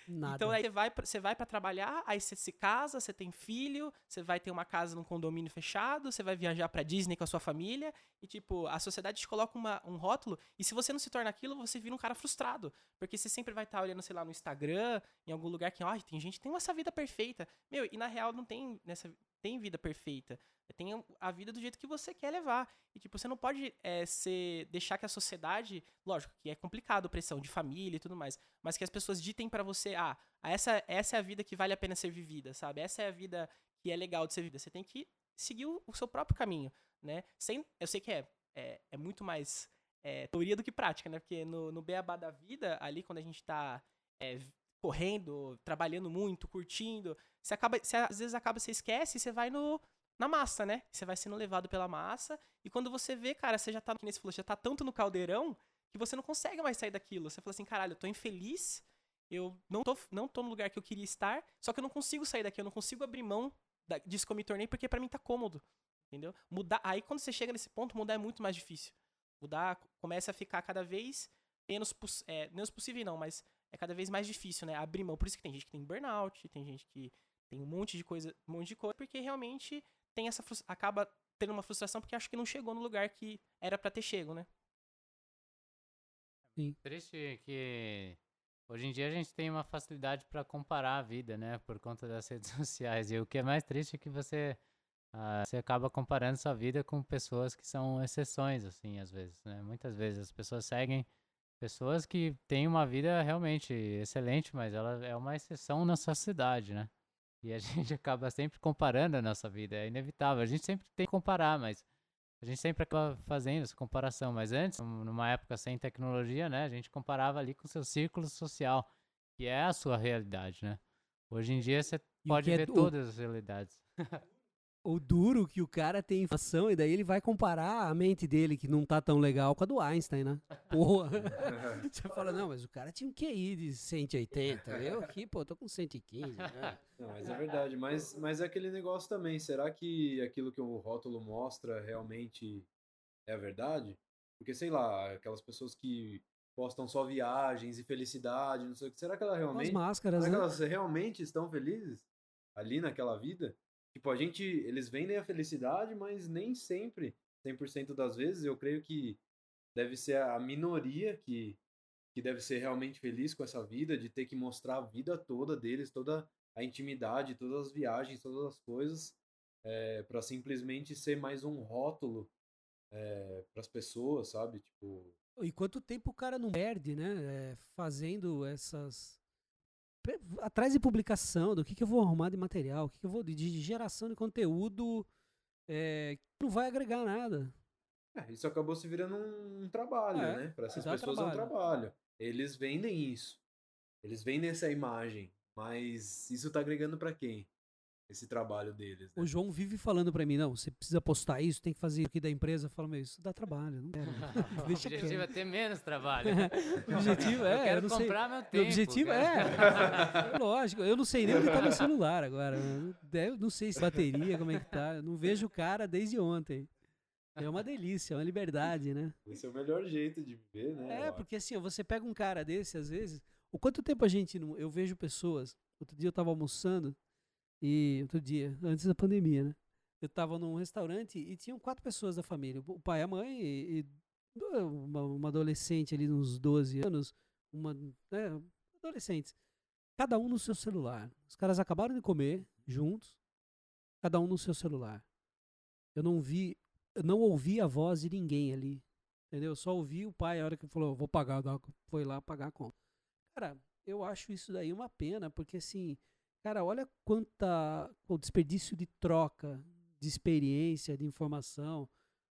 Nada. Então aí você vai, pra- você vai para trabalhar, aí você se casa, você tem filho, você vai ter uma casa num condomínio fechado, você vai viajar pra Disney com a sua família, e tipo, a sociedade te coloca uma- um rótulo, e se você não se torna aquilo, você vira um cara frustrado. Porque você sempre vai estar olhando, sei lá, no Instagram, em algum lugar que, ai, tem gente que tem essa vida perfeita. Meu, e na real não tem nessa tem vida perfeita. Tem a vida do jeito que você quer levar. E, tipo, você não pode é, ser, deixar que a sociedade. Lógico que é complicado, pressão de família e tudo mais. Mas que as pessoas ditem pra você: ah, essa, essa é a vida que vale a pena ser vivida, sabe? Essa é a vida que é legal de ser vivida. Você tem que seguir o, o seu próprio caminho, né? Sem, eu sei que é, é, é muito mais é, teoria do que prática, né? Porque no, no beabá da vida, ali quando a gente tá é, correndo, trabalhando muito, curtindo, você acaba, você, às vezes acaba, você esquece e você vai no, na massa, né? Você vai sendo levado pela massa e quando você vê, cara, você já tá, que nem você falou, já tá tanto no caldeirão que você não consegue mais sair daquilo. Você fala assim, caralho, eu tô infeliz, eu não tô, não tô no lugar que eu queria estar, só que eu não consigo sair daqui, eu não consigo abrir mão da, disso que eu me tornei porque pra mim tá cômodo, entendeu? Mudar, aí quando você chega nesse ponto, mudar é muito mais difícil. Mudar começa a ficar cada vez menos, é, menos possível não, mas é cada vez mais difícil, né? Abrir mão. Por isso que tem gente que tem burnout, tem gente que tem um monte de coisa, um monte de coisa, porque realmente tem essa acaba tendo uma frustração porque acho que não chegou no lugar que era para ter chego, né? Sim. Triste que hoje em dia a gente tem uma facilidade para comparar a vida, né, por conta das redes sociais. E o que é mais triste é que você uh, você acaba comparando sua vida com pessoas que são exceções, assim, às vezes, né? Muitas vezes as pessoas seguem pessoas que têm uma vida realmente excelente, mas ela é uma exceção na sociedade, né? E a gente acaba sempre comparando a nossa vida, é inevitável. A gente sempre tem que comparar, mas a gente sempre acaba fazendo essa comparação. Mas antes, numa época sem tecnologia, né, a gente comparava ali com o seu círculo social, que é a sua realidade, né? Hoje em dia você pode é ver é, todas as realidades. o duro que o cara tem informação e daí ele vai comparar a mente dele, que não tá tão legal, com a do Einstein, né? Porra. Você fala, não, mas o cara tinha um QI de 180. Eu aqui, pô, tô com 115. Né? Não, mas é verdade. Mas, mas é aquele negócio também. Será que aquilo que o rótulo mostra realmente é a verdade? Porque, sei lá, aquelas pessoas que postam só viagens e felicidade, não sei o que. Será que elas realmente. As máscaras, será né? que elas realmente estão felizes ali naquela vida? Tipo, a gente, eles vendem a felicidade, mas nem sempre, 100% das vezes, eu creio que deve ser a minoria que, que deve ser realmente feliz com essa vida, de ter que mostrar a vida toda deles, toda a intimidade, todas as viagens, todas as coisas, é, eh, para simplesmente ser mais um rótulo é, eh, para as pessoas, sabe? Tipo. E quanto tempo o cara não perde, né? É, fazendo essas atrás de publicação, do que, que eu vou arrumar de material, o que, que eu vou de, geração de conteúdo é, que não vai agregar nada. É, isso acabou se virando um trabalho, é, né? Para essas pessoas trabalho. é um trabalho. Eles vendem isso. Eles vendem essa imagem, mas isso tá agregando para quem? Esse trabalho deles. Né? O João vive falando para mim, não, você precisa postar isso, tem que fazer aqui da empresa. Eu falo, meu, isso dá trabalho, não quero. o objetivo é ter menos trabalho. o objetivo é, eu quero eu comprar sei. meu tempo. O objetivo cara. é, lógico, eu não sei nem onde tá meu celular agora. Eu não sei se bateria, como é que tá. Eu não vejo o cara desde ontem. É uma delícia, é uma liberdade, né? Esse é o melhor jeito de viver, né? É, porque assim, você pega um cara desse, às vezes, o quanto tempo a gente não. Eu vejo pessoas. Outro dia eu tava almoçando e outro dia, antes da pandemia, né? Eu estava num restaurante e tinham quatro pessoas da família. O pai, a mãe e, e uma, uma, adolescente ali uns 12 anos, uma, né, adolescentes. Cada um no seu celular. Os caras acabaram de comer juntos, cada um no seu celular. Eu não vi, eu não ouvi a voz de ninguém ali. Entendeu? Eu só ouvi o pai a hora que falou, vou pagar, foi lá pagar a conta. Cara, eu acho isso daí uma pena, porque assim, Cara, olha quanta o desperdício de troca, de experiência, de informação.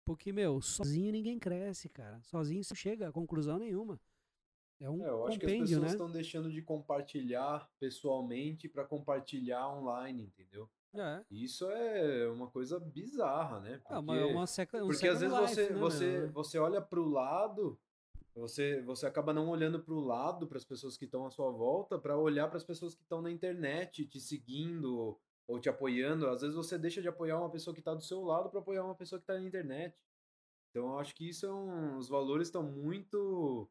Porque, meu, sozinho ninguém cresce, cara. Sozinho você chega a conclusão nenhuma. É um é, eu acho que as pessoas né? estão deixando de compartilhar pessoalmente para compartilhar online, entendeu? É. Isso é uma coisa bizarra, né? Porque, é uma, uma seca, um porque às vezes life, você, né, você, você olha para o lado você, você acaba não olhando para o lado, para as pessoas que estão à sua volta, para olhar para as pessoas que estão na internet, te seguindo ou te apoiando. Às vezes você deixa de apoiar uma pessoa que está do seu lado para apoiar uma pessoa que está na internet. Então eu acho que isso é um, os valores estão muito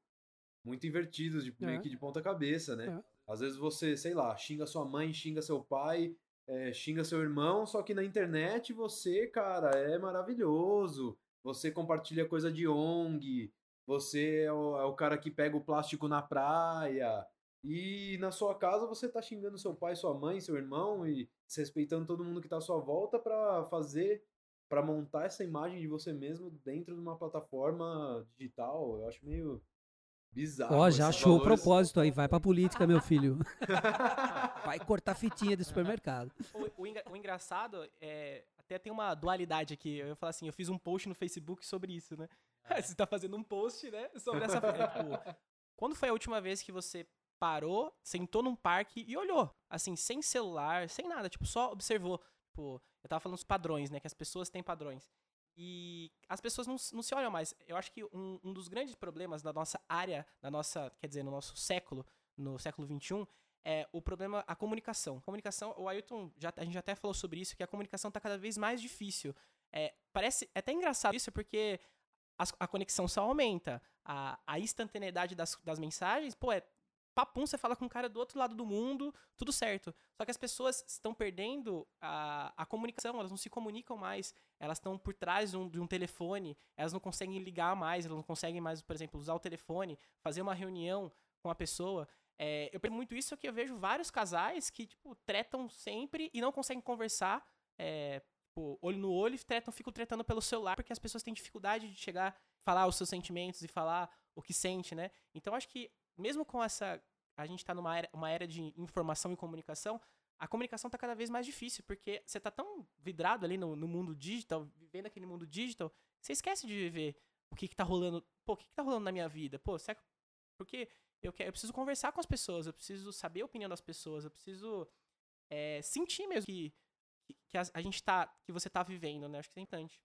muito invertidos, de, é. meio que de ponta cabeça, né? É. Às vezes você, sei lá, xinga sua mãe, xinga seu pai, é, xinga seu irmão, só que na internet você, cara, é maravilhoso. Você compartilha coisa de ONG, você é o, é o, cara que pega o plástico na praia. E na sua casa você tá xingando seu pai, sua mãe, seu irmão e respeitando todo mundo que tá à sua volta para fazer, para montar essa imagem de você mesmo dentro de uma plataforma digital. Eu acho meio bizarro. Ó, já achou valores... o propósito aí, vai pra política, meu filho. vai cortar fitinha de supermercado. O, o, engra, o engraçado é. Até tem uma dualidade aqui. Eu ia falar assim, eu fiz um post no Facebook sobre isso, né? você tá fazendo um post, né? Sobre essa. É, tipo, quando foi a última vez que você parou, sentou num parque e olhou? Assim, sem celular, sem nada, tipo, só observou. Tipo, eu tava falando dos padrões, né? Que as pessoas têm padrões. E as pessoas não, não se olham mais. Eu acho que um, um dos grandes problemas da nossa área, da nossa, quer dizer, no nosso século, no século XXI, é o problema, a comunicação. Comunicação, o Ailton, já, a gente já até falou sobre isso, que a comunicação está cada vez mais difícil. É, parece é até engraçado isso, porque a, a conexão só aumenta. A, a instantaneidade das, das mensagens, pô, é, papum, você fala com um cara do outro lado do mundo, tudo certo. Só que as pessoas estão perdendo a, a comunicação, elas não se comunicam mais, elas estão por trás de um, de um, telefone, elas não conseguem ligar mais, elas não conseguem mais, por exemplo, usar o telefone, fazer uma reunião com a pessoa. É, eu percebo muito isso que eu vejo vários casais que, tipo, tretam sempre e não conseguem conversar, é, tipo, olho no olho, tretam, ficam tretando pelo celular, porque as pessoas têm dificuldade de chegar, falar os seus sentimentos e falar o que sente, né? Então, acho que, mesmo com essa... A gente tá numa era, uma era de informação e comunicação, a comunicação tá cada vez mais difícil, porque você tá tão vidrado ali no, no mundo digital, vivendo aquele mundo digital, você esquece de viver o que que tá rolando, pô, o que que tá rolando na minha vida? Pô, será que... Porque eu, quero, eu preciso conversar com as pessoas, eu preciso saber a opinião das pessoas, eu preciso é, sentir mesmo que, que a, a, gente tá, que você tá vivendo, né? Acho que é importante.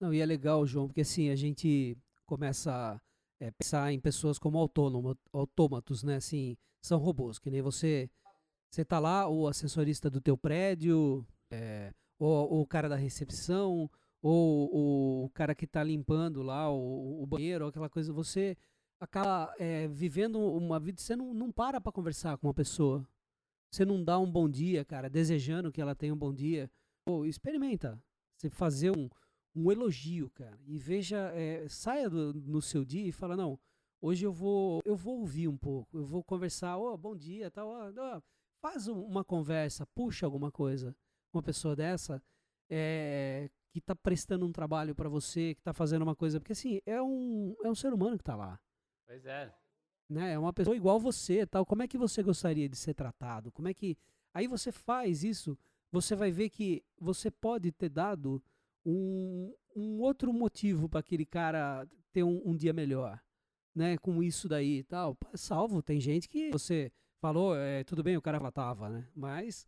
Não, e é legal, João, porque assim, a gente começa a é, pensar em pessoas como autônomo, autômatos, né? Assim, são robôs, que nem você, você tá lá, o assessorista do teu prédio, é, ou, ou, o cara da recepção, ou, o cara que tá limpando lá o, o banheiro, aquela coisa, você acaba é, vivendo uma vida, você não, não para para conversar com uma pessoa. Você não dá um bom dia, cara, desejando que ela tenha um bom dia. Pô, experimenta. Você fazer um, um elogio, cara. E veja, é, saia do, no seu dia e fala, não, hoje eu vou eu vou ouvir um pouco, eu vou conversar, oh, bom dia, tal, oh, faz uma conversa, puxa alguma coisa. Uma pessoa dessa é, que está prestando um trabalho para você, que está fazendo uma coisa, porque assim, é um, é um ser humano que está lá. Pois é. Né? É uma pessoa igual você, tal. Como é que você gostaria de ser tratado? Como é que aí você faz isso? Você vai ver que você pode ter dado um, um outro motivo para aquele cara ter um, um, dia melhor, né? Com isso daí tal. Salvo, tem gente que você falou, é, tudo bem, o cara tava, né? Mas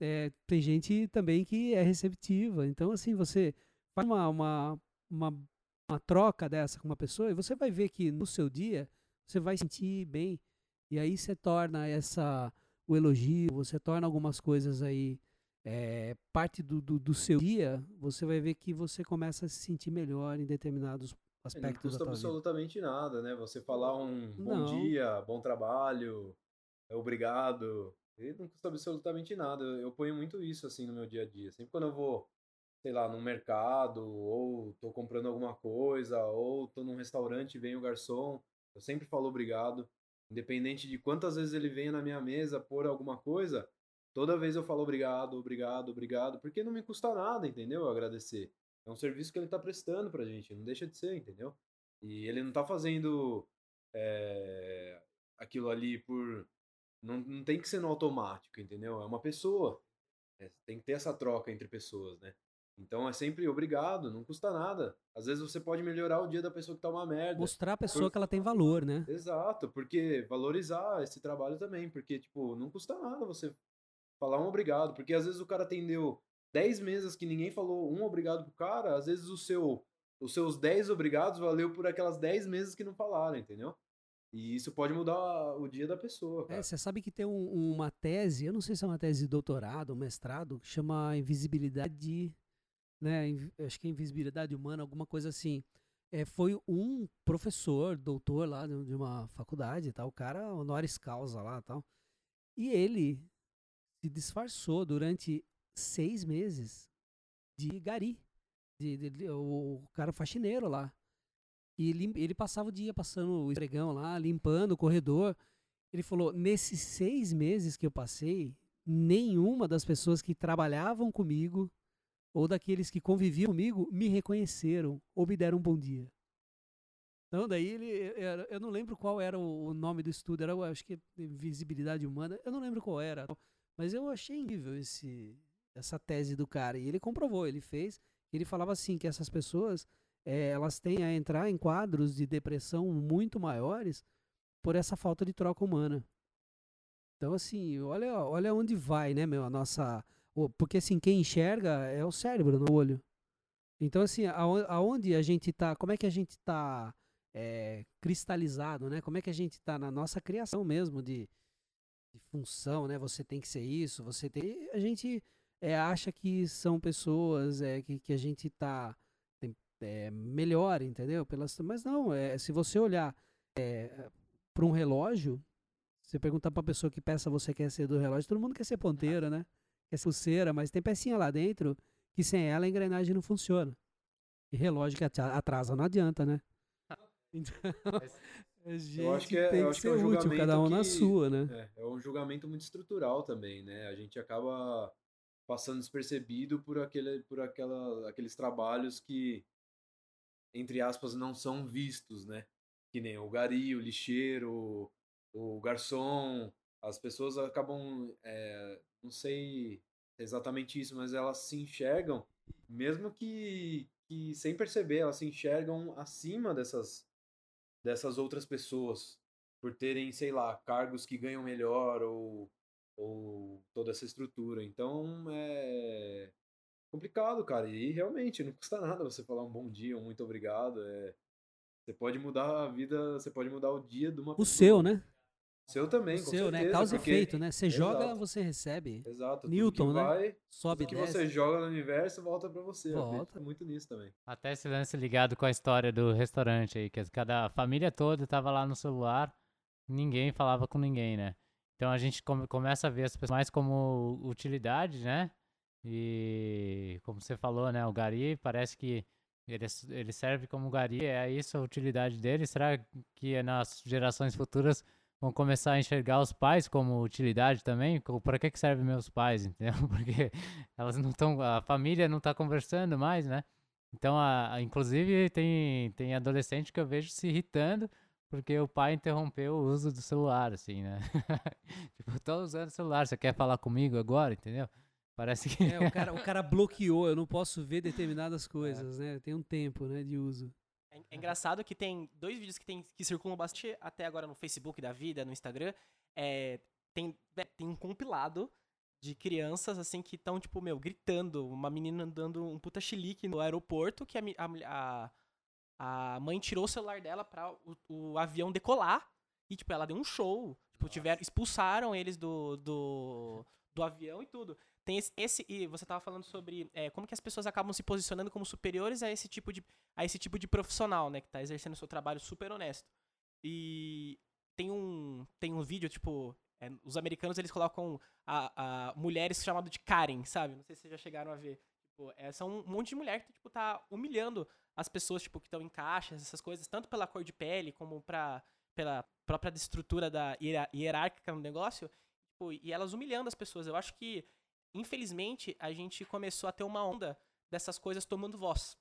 é, tem gente também que é receptiva. Então, assim, você faz uma, uma, uma uma troca dessa com uma pessoa e você vai ver que no seu dia você vai sentir bem e aí você torna essa o elogio, você torna algumas coisas aí é, parte do, do, do, seu dia, você vai ver que você começa a se sentir melhor em determinados aspectos. Não custa absolutamente vida. nada, né? Você falar um bom não. dia, bom trabalho, obrigado, não custa absolutamente nada. Eu ponho muito isso assim no meu dia a dia. Sempre quando eu vou sei lá, num mercado, ou tô comprando alguma coisa, ou tô num restaurante e vem o garçom, eu sempre falo obrigado. Independente de quantas vezes ele venha na minha mesa por alguma coisa, toda vez eu falo obrigado, obrigado, obrigado, porque não me custa nada, entendeu? Agradecer. É um serviço que ele tá prestando pra gente, não deixa de ser, entendeu? E ele não tá fazendo é, aquilo ali por. Não, não tem que ser no automático, entendeu? É uma pessoa. É, tem que ter essa troca entre pessoas, né? Então é sempre obrigado, não custa nada. Às vezes você pode melhorar o dia da pessoa que tá uma merda. Mostrar a pessoa Por... que ela tem valor, né? Exato, porque valorizar esse trabalho também, porque tipo, não custa nada você falar um obrigado, porque às vezes o cara atendeu 10 mesas que ninguém falou um obrigado pro cara, às vezes o seu os seus 10 obrigados valeu por aquelas 10 mesas que não falaram, entendeu? E isso pode mudar o dia da pessoa. É, cara. É, você sabe que tem um, uma tese, eu não sei se é uma tese de doutorado, mestrado, que chama Invisibilidade né? Acho que é invisibilidade humana, alguma coisa assim. É, foi um professor, doutor lá de uma faculdade, tal, o cara honoris causa lá, tal. E ele se disfarçou durante seis meses de gari, de, de, de o cara faxineiro lá. E ele, ele passava o dia passando o esfregão lá, limpando o corredor. Ele falou: nesses seis meses que eu passei, nenhuma das pessoas que trabalhavam comigo ou daqueles que conviviam comigo me reconheceram ou me deram um bom dia. Então, daí ele. Era, eu não lembro qual era o nome do estudo, era, acho que visibilidade humana, eu não lembro qual era. Mas eu achei incrível esse, essa tese do cara. E ele comprovou, ele fez. Ele falava assim: que essas pessoas é, elas têm a entrar em quadros de depressão muito maiores por essa falta de troca humana. Então, assim, olha, olha onde vai, né, meu, a nossa porque assim, quem enxerga é o cérebro, no olho. Então, assim, aonde a gente está, como é que a gente está é, cristalizado, né? Como é que a gente está na nossa criação mesmo de, de, função, né? Você tem que ser isso, você tem. A gente é, acha que são pessoas é, que, que a gente está é, melhor, entendeu? Pelas, mas não, é, se você olhar é, para um relógio, você perguntar pra pessoa que peça você quer ser do relógio, todo mundo quer ser ponteira, né? Ser pulseira, mas tem pecinha lá dentro que sem ela a engrenagem não funciona. E relógio que atra- atrasa não adianta, né? Então, a gente Eu acho que é- tem que ser é um útil, cada um na julgamento que- sua, né? É, é um julgamento muito estrutural também, né? A gente acaba passando despercebido por, aquele, por aquela, aqueles trabalhos que, entre aspas, não são vistos, né? Que nem o gari, o lixeiro, o garçom. As pessoas acabam, é, não sei exatamente isso, mas elas se enxergam, mesmo que, que sem perceber, elas se enxergam acima dessas, dessas outras pessoas por terem, sei lá, cargos que ganham melhor ou, ou toda essa estrutura. Então é complicado, cara. E realmente não custa nada você falar um bom dia, um muito obrigado. É... Você pode mudar a vida, você pode mudar o dia de uma O pessoa. seu, né? Seu também, O com seu, né? certeza, Causa e porque- efeito, né? Você joga, Exato. você recebe. Exato. Newton, né? vai, Sobe, que desce. você joga no universo volta pra você. Volta. muito nisso também. Até esse lance ligado com a história do restaurante aí, que cada a família toda tava lá no celular, ninguém falava com ninguém, né? Então a gente come- começa a ver as pessoas mais como utilidade, né? E como você falou, né? O Gari parece que ele, s- ele serve como Gari, é isso a utilidade dele. Será que nas gerações futuras vão começar a enxergar os pais como utilidade também? Para que que servem meus pais, entendeu? Porque elas não estão, a família não está conversando mais, né? Então, a, a- inclusive, tem, tem adolescente que eu vejo se irritando porque o pai interrompeu o uso do celular, assim, né? tipo, tô usando o celular, você quer falar comigo agora, entendeu? Parece que... É, o cara, o cara bloqueou, eu não posso ver determinadas coisas, né? Tem um tempo, né, de uso. É, é engraçado que tem dois vídeos que, tem, que circulam bastante até agora no Facebook da vida, no Instagram. É, tem, é, tem um compilado de crianças, assim, que estão, tipo, meu, gritando. Uma menina dando um puta chilique no aeroporto, que a, a, a mãe tirou o celular dela pra o, o avião decolar. E, tipo, ela deu um show. Tipo, tiveram, expulsaram eles do, do, do avião e tudo. Tem esse, esse- e você tava falando sobre é, como que as pessoas acabam se posicionando como superiores a esse tipo de, a esse tipo de profissional, né, que tá exercendo seu trabalho super honesto. E tem um, tem um vídeo, tipo, é, os americanos eles colocam a, a mulheres chamado de Karen, sabe? Não sei se vocês já chegaram a ver. Tipo, é, são um monte de mulher que tipo, tá humilhando as pessoas tipo, que estão em caixas, essas coisas, tanto pela cor de pele como pra, pela própria estrutura da hierárquica no negócio. Tipo, e elas humilhando as pessoas. Eu acho que, infelizmente, a gente começou a ter uma onda dessas coisas tomando voz.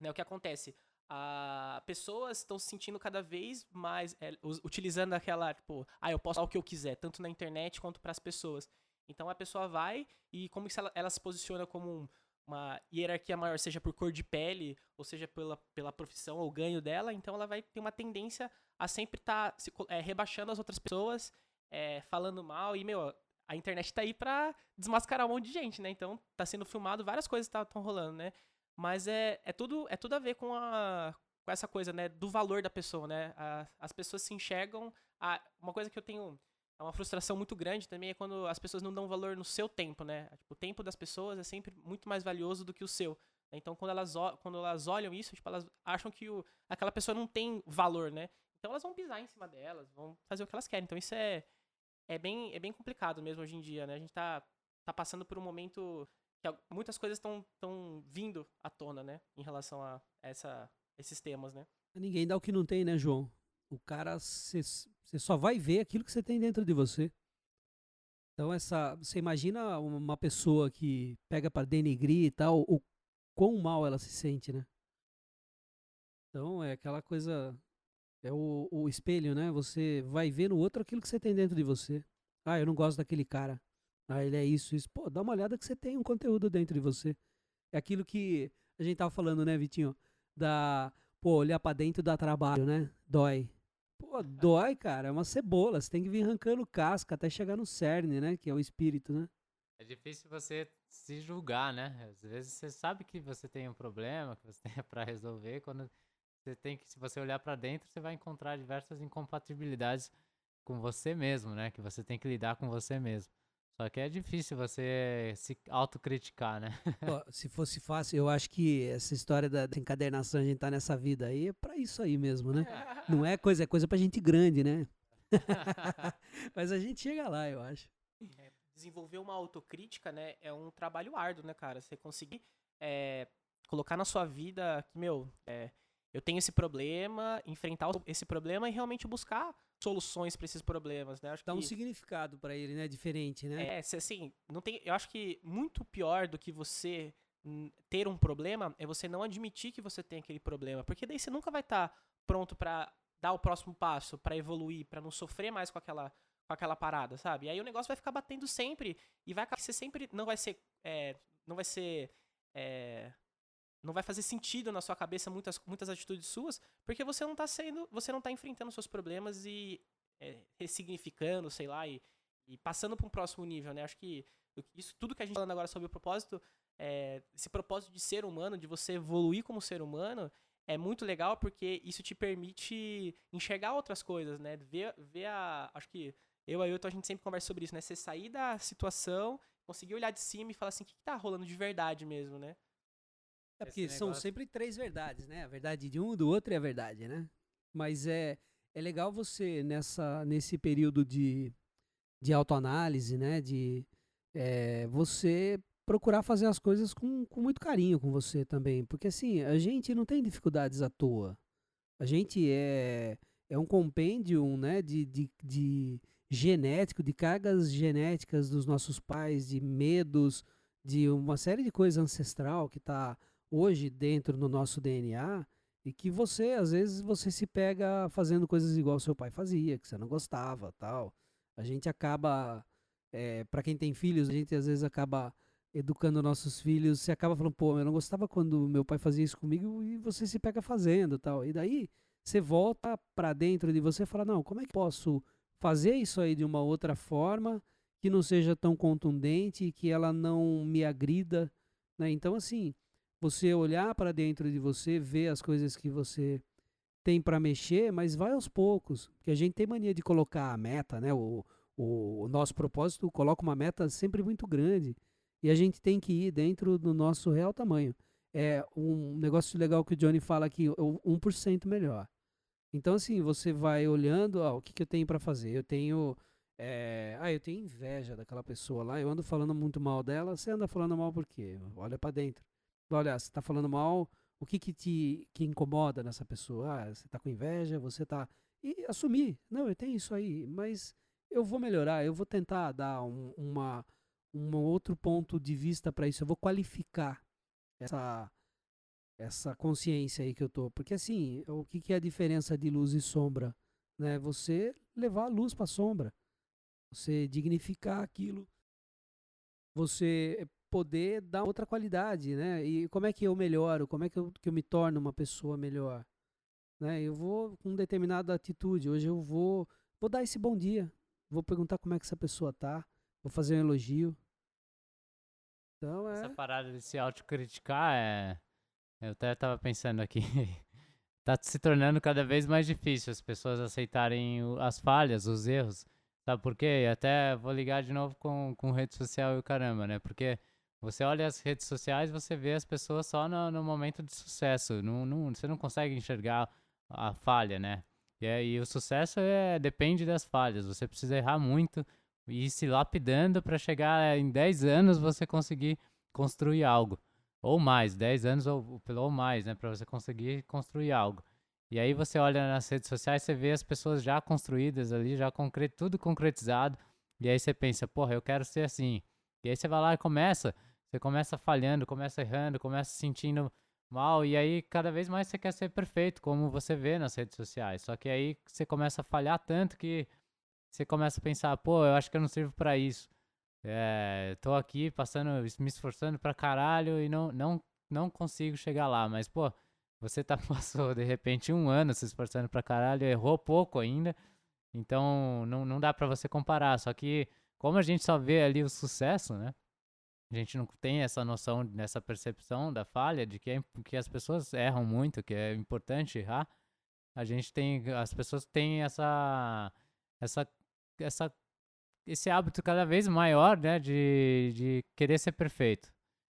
Né, o que acontece? a pessoas estão se sentindo cada vez mais é, utilizando aquela, tipo, ah, eu posso falar o que eu quiser, tanto na internet quanto para as pessoas. Então a pessoa vai e como que ela, ela se posiciona como um- uma hierarquia maior, seja por cor de pele, ou seja pela, pela profissão ou ganho dela, então ela vai ter uma tendência a sempre estar rebaixando as outras pessoas, é, falando mal, e, meu, a internet tá aí pra desmascarar um monte de gente, né? Então tá sendo filmado, várias coisas estão rolando, né? Mas é, é, tudo, é tudo a ver com, a, com essa coisa, né? Do valor da pessoa, né? A- as pessoas se enxergam. a- uma coisa que eu tenho. É uma frustração muito grande também é quando as pessoas não dão valor no seu tempo, né? Tipo, o tempo das pessoas é sempre muito mais valioso do que o seu. Então, quando elas, quando elas olham isso, tipo, elas acham que o, aquela pessoa não tem valor, né? Então, elas vão pisar em cima delas, vão fazer o que elas querem. Então, isso é, é, bem, é bem complicado mesmo hoje em dia, né? A gente tá, tá passando por um momento que muitas coisas estão vindo à tona, né? Em relação a essa, esses temas, né? Ninguém dá o que não tem, né, João? O cara, você só vai ver aquilo que você tem dentro de você. Então, essa. Você imagina uma pessoa que pega pra denegrir e tal, o quão mal ela se sente, né? Então, é aquela coisa. É o, o espelho, né? Você vai ver no outro aquilo que você tem dentro de você. Ah, eu não gosto daquele cara. Ah, ele é isso, isso. Pô, dá uma olhada que você tem um conteúdo dentro de você. É aquilo que a gente tava falando, né, Vitinho? Da. Pô, olhar pra dentro dá trabalho, né? Dói. Pô, dói, cara. É uma cebola. Você tem que vir arrancando casca até chegar no cerne, né? Que é o espírito, né? É difícil você se julgar, né? Às vezes você sabe que você tem um problema, que você tem para resolver, quando você tem que, se você olhar para dentro, você vai encontrar diversas incompatibilidades com você mesmo, né? Que você tem que lidar com você mesmo. Só que é difícil você se autocriticar, né? Se fosse fácil, eu acho que essa história da encadernação, a gente tá nessa vida aí, é pra isso aí mesmo, né? Não é coisa, é coisa pra gente grande, né? Mas a gente chega lá, eu acho. desenvolver uma autocrítica, né, é um trabalho árduo, né, cara? Você conseguir é, colocar na sua vida que, meu, é, eu tenho esse problema, enfrentar esse problema e realmente buscar soluções para esses problemas, né? Acho Dá um que, significado pra ele, né? Diferente, né? é, assim, não tem, eu acho que muito pior do que você ter um problema é você não admitir que você tem aquele problema, porque daí você nunca vai estar pronto pra dar o próximo passo, pra evoluir, pra não sofrer mais com aquela com aquela parada, sabe? E aí o negócio vai ficar batendo sempre e vai acabar você sempre não vai ser é, não vai ser é, não vai fazer sentido na sua cabeça muitas, muitas atitudes suas, porque você não tá sendo, você não tá enfrentando seus problemas e é, ressignificando, sei lá, e, e passando para um próximo nível, né? Acho que isso tudo que a gente tá falando agora sobre o propósito, é, esse propósito de ser humano, de você evoluir como ser humano, é muito legal porque isso te permite enxergar outras coisas, né? Ver, ver a, acho que eu e Ailton, a gente sempre conversa sobre isso, né? Você sair da situação, conseguir olhar de cima e falar assim, o que, que tá rolando de verdade mesmo, né? É porque Esse são negócio- sempre três verdades, né? A verdade de um, do outro e a verdade, né? Mas é, é legal você, nessa, nesse período de, de autoanálise, né? De é, você procurar fazer as coisas com, com muito carinho com você também. Porque assim, a gente não tem dificuldades à toa. A gente é, é um compêndio né, de, de, de genético, de cargas genéticas dos nossos pais, de medos, de uma série de coisas ancestral que está hoje dentro do nosso DNA e que você, às vezes, você se pega fazendo coisas igual seu pai fazia, que você não gostava, tal. A gente acaba, para quem tem filhos, a gente às vezes acaba educando nossos filhos, você acaba falando, pô, eu não gostava quando meu pai fazia isso comigo e você se pega fazendo, tal. E daí você volta para dentro de você e fala, não, como é que posso fazer isso aí de uma outra forma que não seja tão contundente, que ela não me agrida, né? Então assim, você olhar para dentro de você, ver as coisas que você tem para mexer, mas vai aos poucos, porque a gente tem mania de colocar a meta, né? O, o, o nosso propósito coloca uma meta sempre muito grande e a gente tem que ir dentro do nosso real tamanho. É um negócio legal que o Johnny fala aqui, o 1% melhor. Então, assim, você vai olhando, ó, o que, que eu tenho para fazer? Eu tenho. é, ah, eu tenho inveja daquela pessoa lá, eu ando falando muito mal dela. Você anda falando mal por quê? Olha para dentro. Olha, você tá falando mal, o que que te que incomoda nessa pessoa? Ah, você tá com inveja, você tá. E assumir. Não, eu tenho isso aí, mas eu vou melhorar, eu vou tentar dar um, uma, um outro ponto de vista para isso, eu vou qualificar essa essa consciência aí que eu tô. Porque assim, o que, que é a diferença de luz e sombra? Né? Você levar a luz para sombra. Você dignificar aquilo. Você poder dar outra qualidade, né? E como é que eu melhoro? Como é que eu, que eu me torno uma pessoa melhor? Né? Eu vou com determinada atitude. Hoje eu vou vou dar esse bom dia. Vou perguntar como é que essa pessoa tá. Vou fazer um elogio. Então é Essa parada de se autocriticar é. Eu até tava pensando aqui. tá se tornando cada vez mais difícil as pessoas aceitarem as falhas, os erros. Sabe por quê? Até vou ligar de novo com, com rede social e o caramba, né? Porque você olha as redes sociais você vê as pessoas só no, no momento de sucesso. Você não consegue enxergar a falha, né? E, aí o sucesso é, depende das falhas. Você precisa errar muito e ir se lapidando para chegar em 10 anos você conseguir construir algo. Ou mais, 10 anos ou, ou mais, né? Para você conseguir construir algo. E aí você olha nas redes sociais, você vê as pessoas já construídas ali, já concre tudo concretizado. E aí você pensa, porra, eu quero ser assim. E aí você vai lá e começa, você começa falhando, começa errando, começa se sentindo mal. E aí cada vez mais você quer ser perfeito, como você vê nas redes sociais. Só que aí você começa a falhar tanto que você começa a pensar, pô, eu acho que eu não sirvo para isso. É, tô aqui passando, me esforçando pra caralho e não, não, não consigo chegar lá. Mas, pô, você tá passou de repente um ano se esforçando pra caralho, errou pouco ainda. Então não, não dá pra você comparar. Só que como a gente só vê ali o sucesso, né? A gente não tem essa noção, nessa percepção da falha, de que, é, que as pessoas erram muito, que é importante errar. A gente tem, as pessoas têm essa, essa, essa esse hábito cada vez maior, né, de, de querer ser perfeito,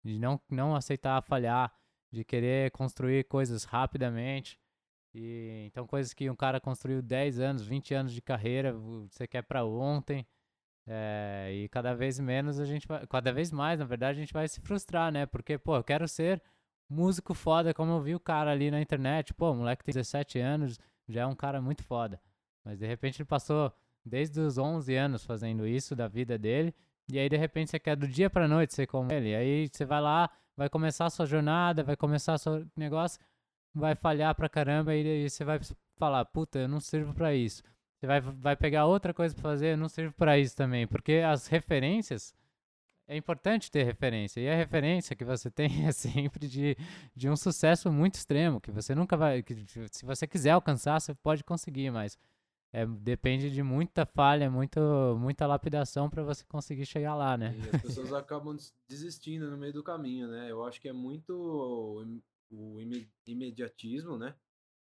de não, não aceitar falhar, de querer construir coisas rapidamente. E, então, coisas que um cara construiu 10 anos, 20 anos de carreira, você quer para ontem. É, e cada vez menos a gente vai, cada vez mais, na verdade, a gente vai se frustrar, né? Porque, pô, eu quero ser músico foda, como eu vi o cara ali na internet. Pô, o moleque tem 17 anos, já é um cara muito foda. Mas de repente ele passou desde os 11 anos fazendo isso da vida dele. E aí de repente você quer do dia pra noite ser como ele. Aí você vai lá, vai começar a sua jornada, vai começar seu negócio, vai falhar pra caramba e aí você vai falar, puta, eu não sirvo para isso. Você vai, vai pegar outra coisa pra fazer, não sirvo para isso também. Porque as referências, é importante ter referência. E a referência que você tem é sempre de, de um sucesso muito extremo, que você nunca vai. Que, se você quiser alcançar, você pode conseguir, mas é, depende de muita falha, muito, muita lapidação para você conseguir chegar lá, né? E as pessoas acabam desistindo no meio do caminho, né? Eu acho que é muito o imediatismo, né?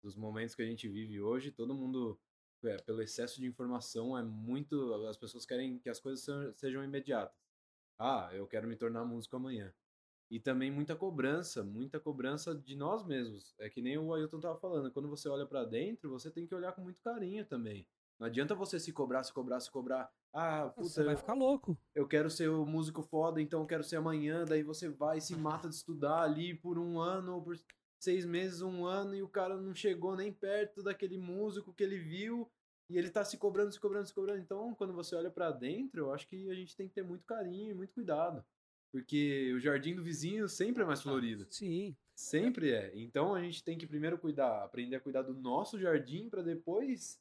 Dos momentos que a gente vive hoje, todo mundo, é, pelo excesso de informação, é muito. As pessoas querem que as coisas sejam imediatas. Ah, eu quero me tornar músico amanhã. E também muita cobrança, muita cobrança de nós mesmos. É que nem o Ailton tava falando, quando você olha para dentro, você tem que olhar com muito carinho também. Não adianta você se cobrar, se cobrar, se cobrar. Ah, puta, você vai ficar louco. Eu quero ser o músico foda, então eu quero ser amanhã. Daí você vai e se mata de estudar ali por um ano, por seis meses, um ano, e o cara não chegou nem perto daquele músico que ele viu. E ele tá se cobrando, se cobrando, se cobrando. Então, quando você olha para dentro, eu acho que a gente tem que ter muito carinho e muito cuidado. Porque o jardim do vizinho sempre é mais florido. Sim. Sempre é. Então a gente tem que primeiro cuidar, aprender a cuidar do nosso jardim para depois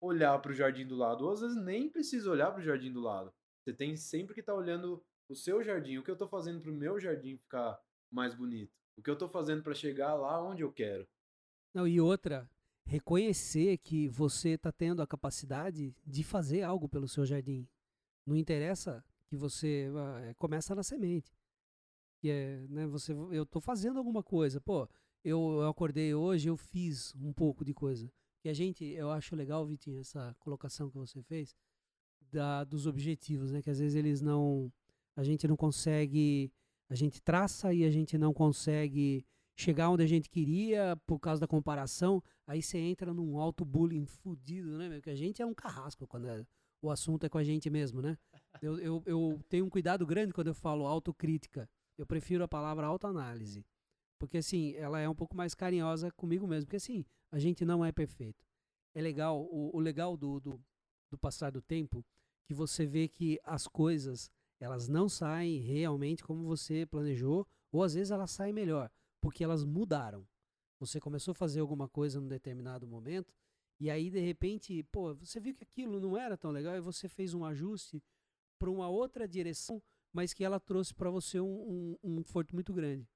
olhar para o jardim do lado. Ou às vezes nem precisa olhar para o jardim do lado. Você tem sempre que estar tá olhando o seu jardim. O que eu estou fazendo para o meu jardim ficar mais bonito? O que eu estou fazendo para chegar lá onde eu quero? Não, e outra, reconhecer que você está tendo a capacidade de fazer algo pelo seu jardim. Não interessa que você é, começa na semente. Que é, né, você, eu estou fazendo alguma coisa. Pô, eu, eu acordei hoje, eu fiz um pouco de coisa. Que a gente, eu acho legal, Vitinho, essa colocação que você fez da, dos objetivos, né? Que às vezes eles não, a gente não consegue, a gente traça e a gente não consegue chegar onde a gente queria por causa da comparação. Aí você entra num auto bullying fudido, né? Porque a gente é um carrasco quando é, o assunto é com a gente mesmo, né? Eu, eu, eu tenho um cuidado grande quando eu falo autocrítica. Eu prefiro a palavra autoanálise. Porque, assim, ela é um pouco mais carinhosa comigo mesmo. Porque, assim, a gente não é perfeito. É legal, o, o legal do, do, do passar do tempo, que você vê que as coisas, elas não saem realmente como você planejou, ou às vezes elas saem melhor, porque elas mudaram. Você começou a fazer alguma coisa num determinado momento, e aí, de repente, pô, você viu que aquilo não era tão legal e você fez um ajuste para uma outra direção, mas que ela trouxe para você um, um, um conforto muito grande.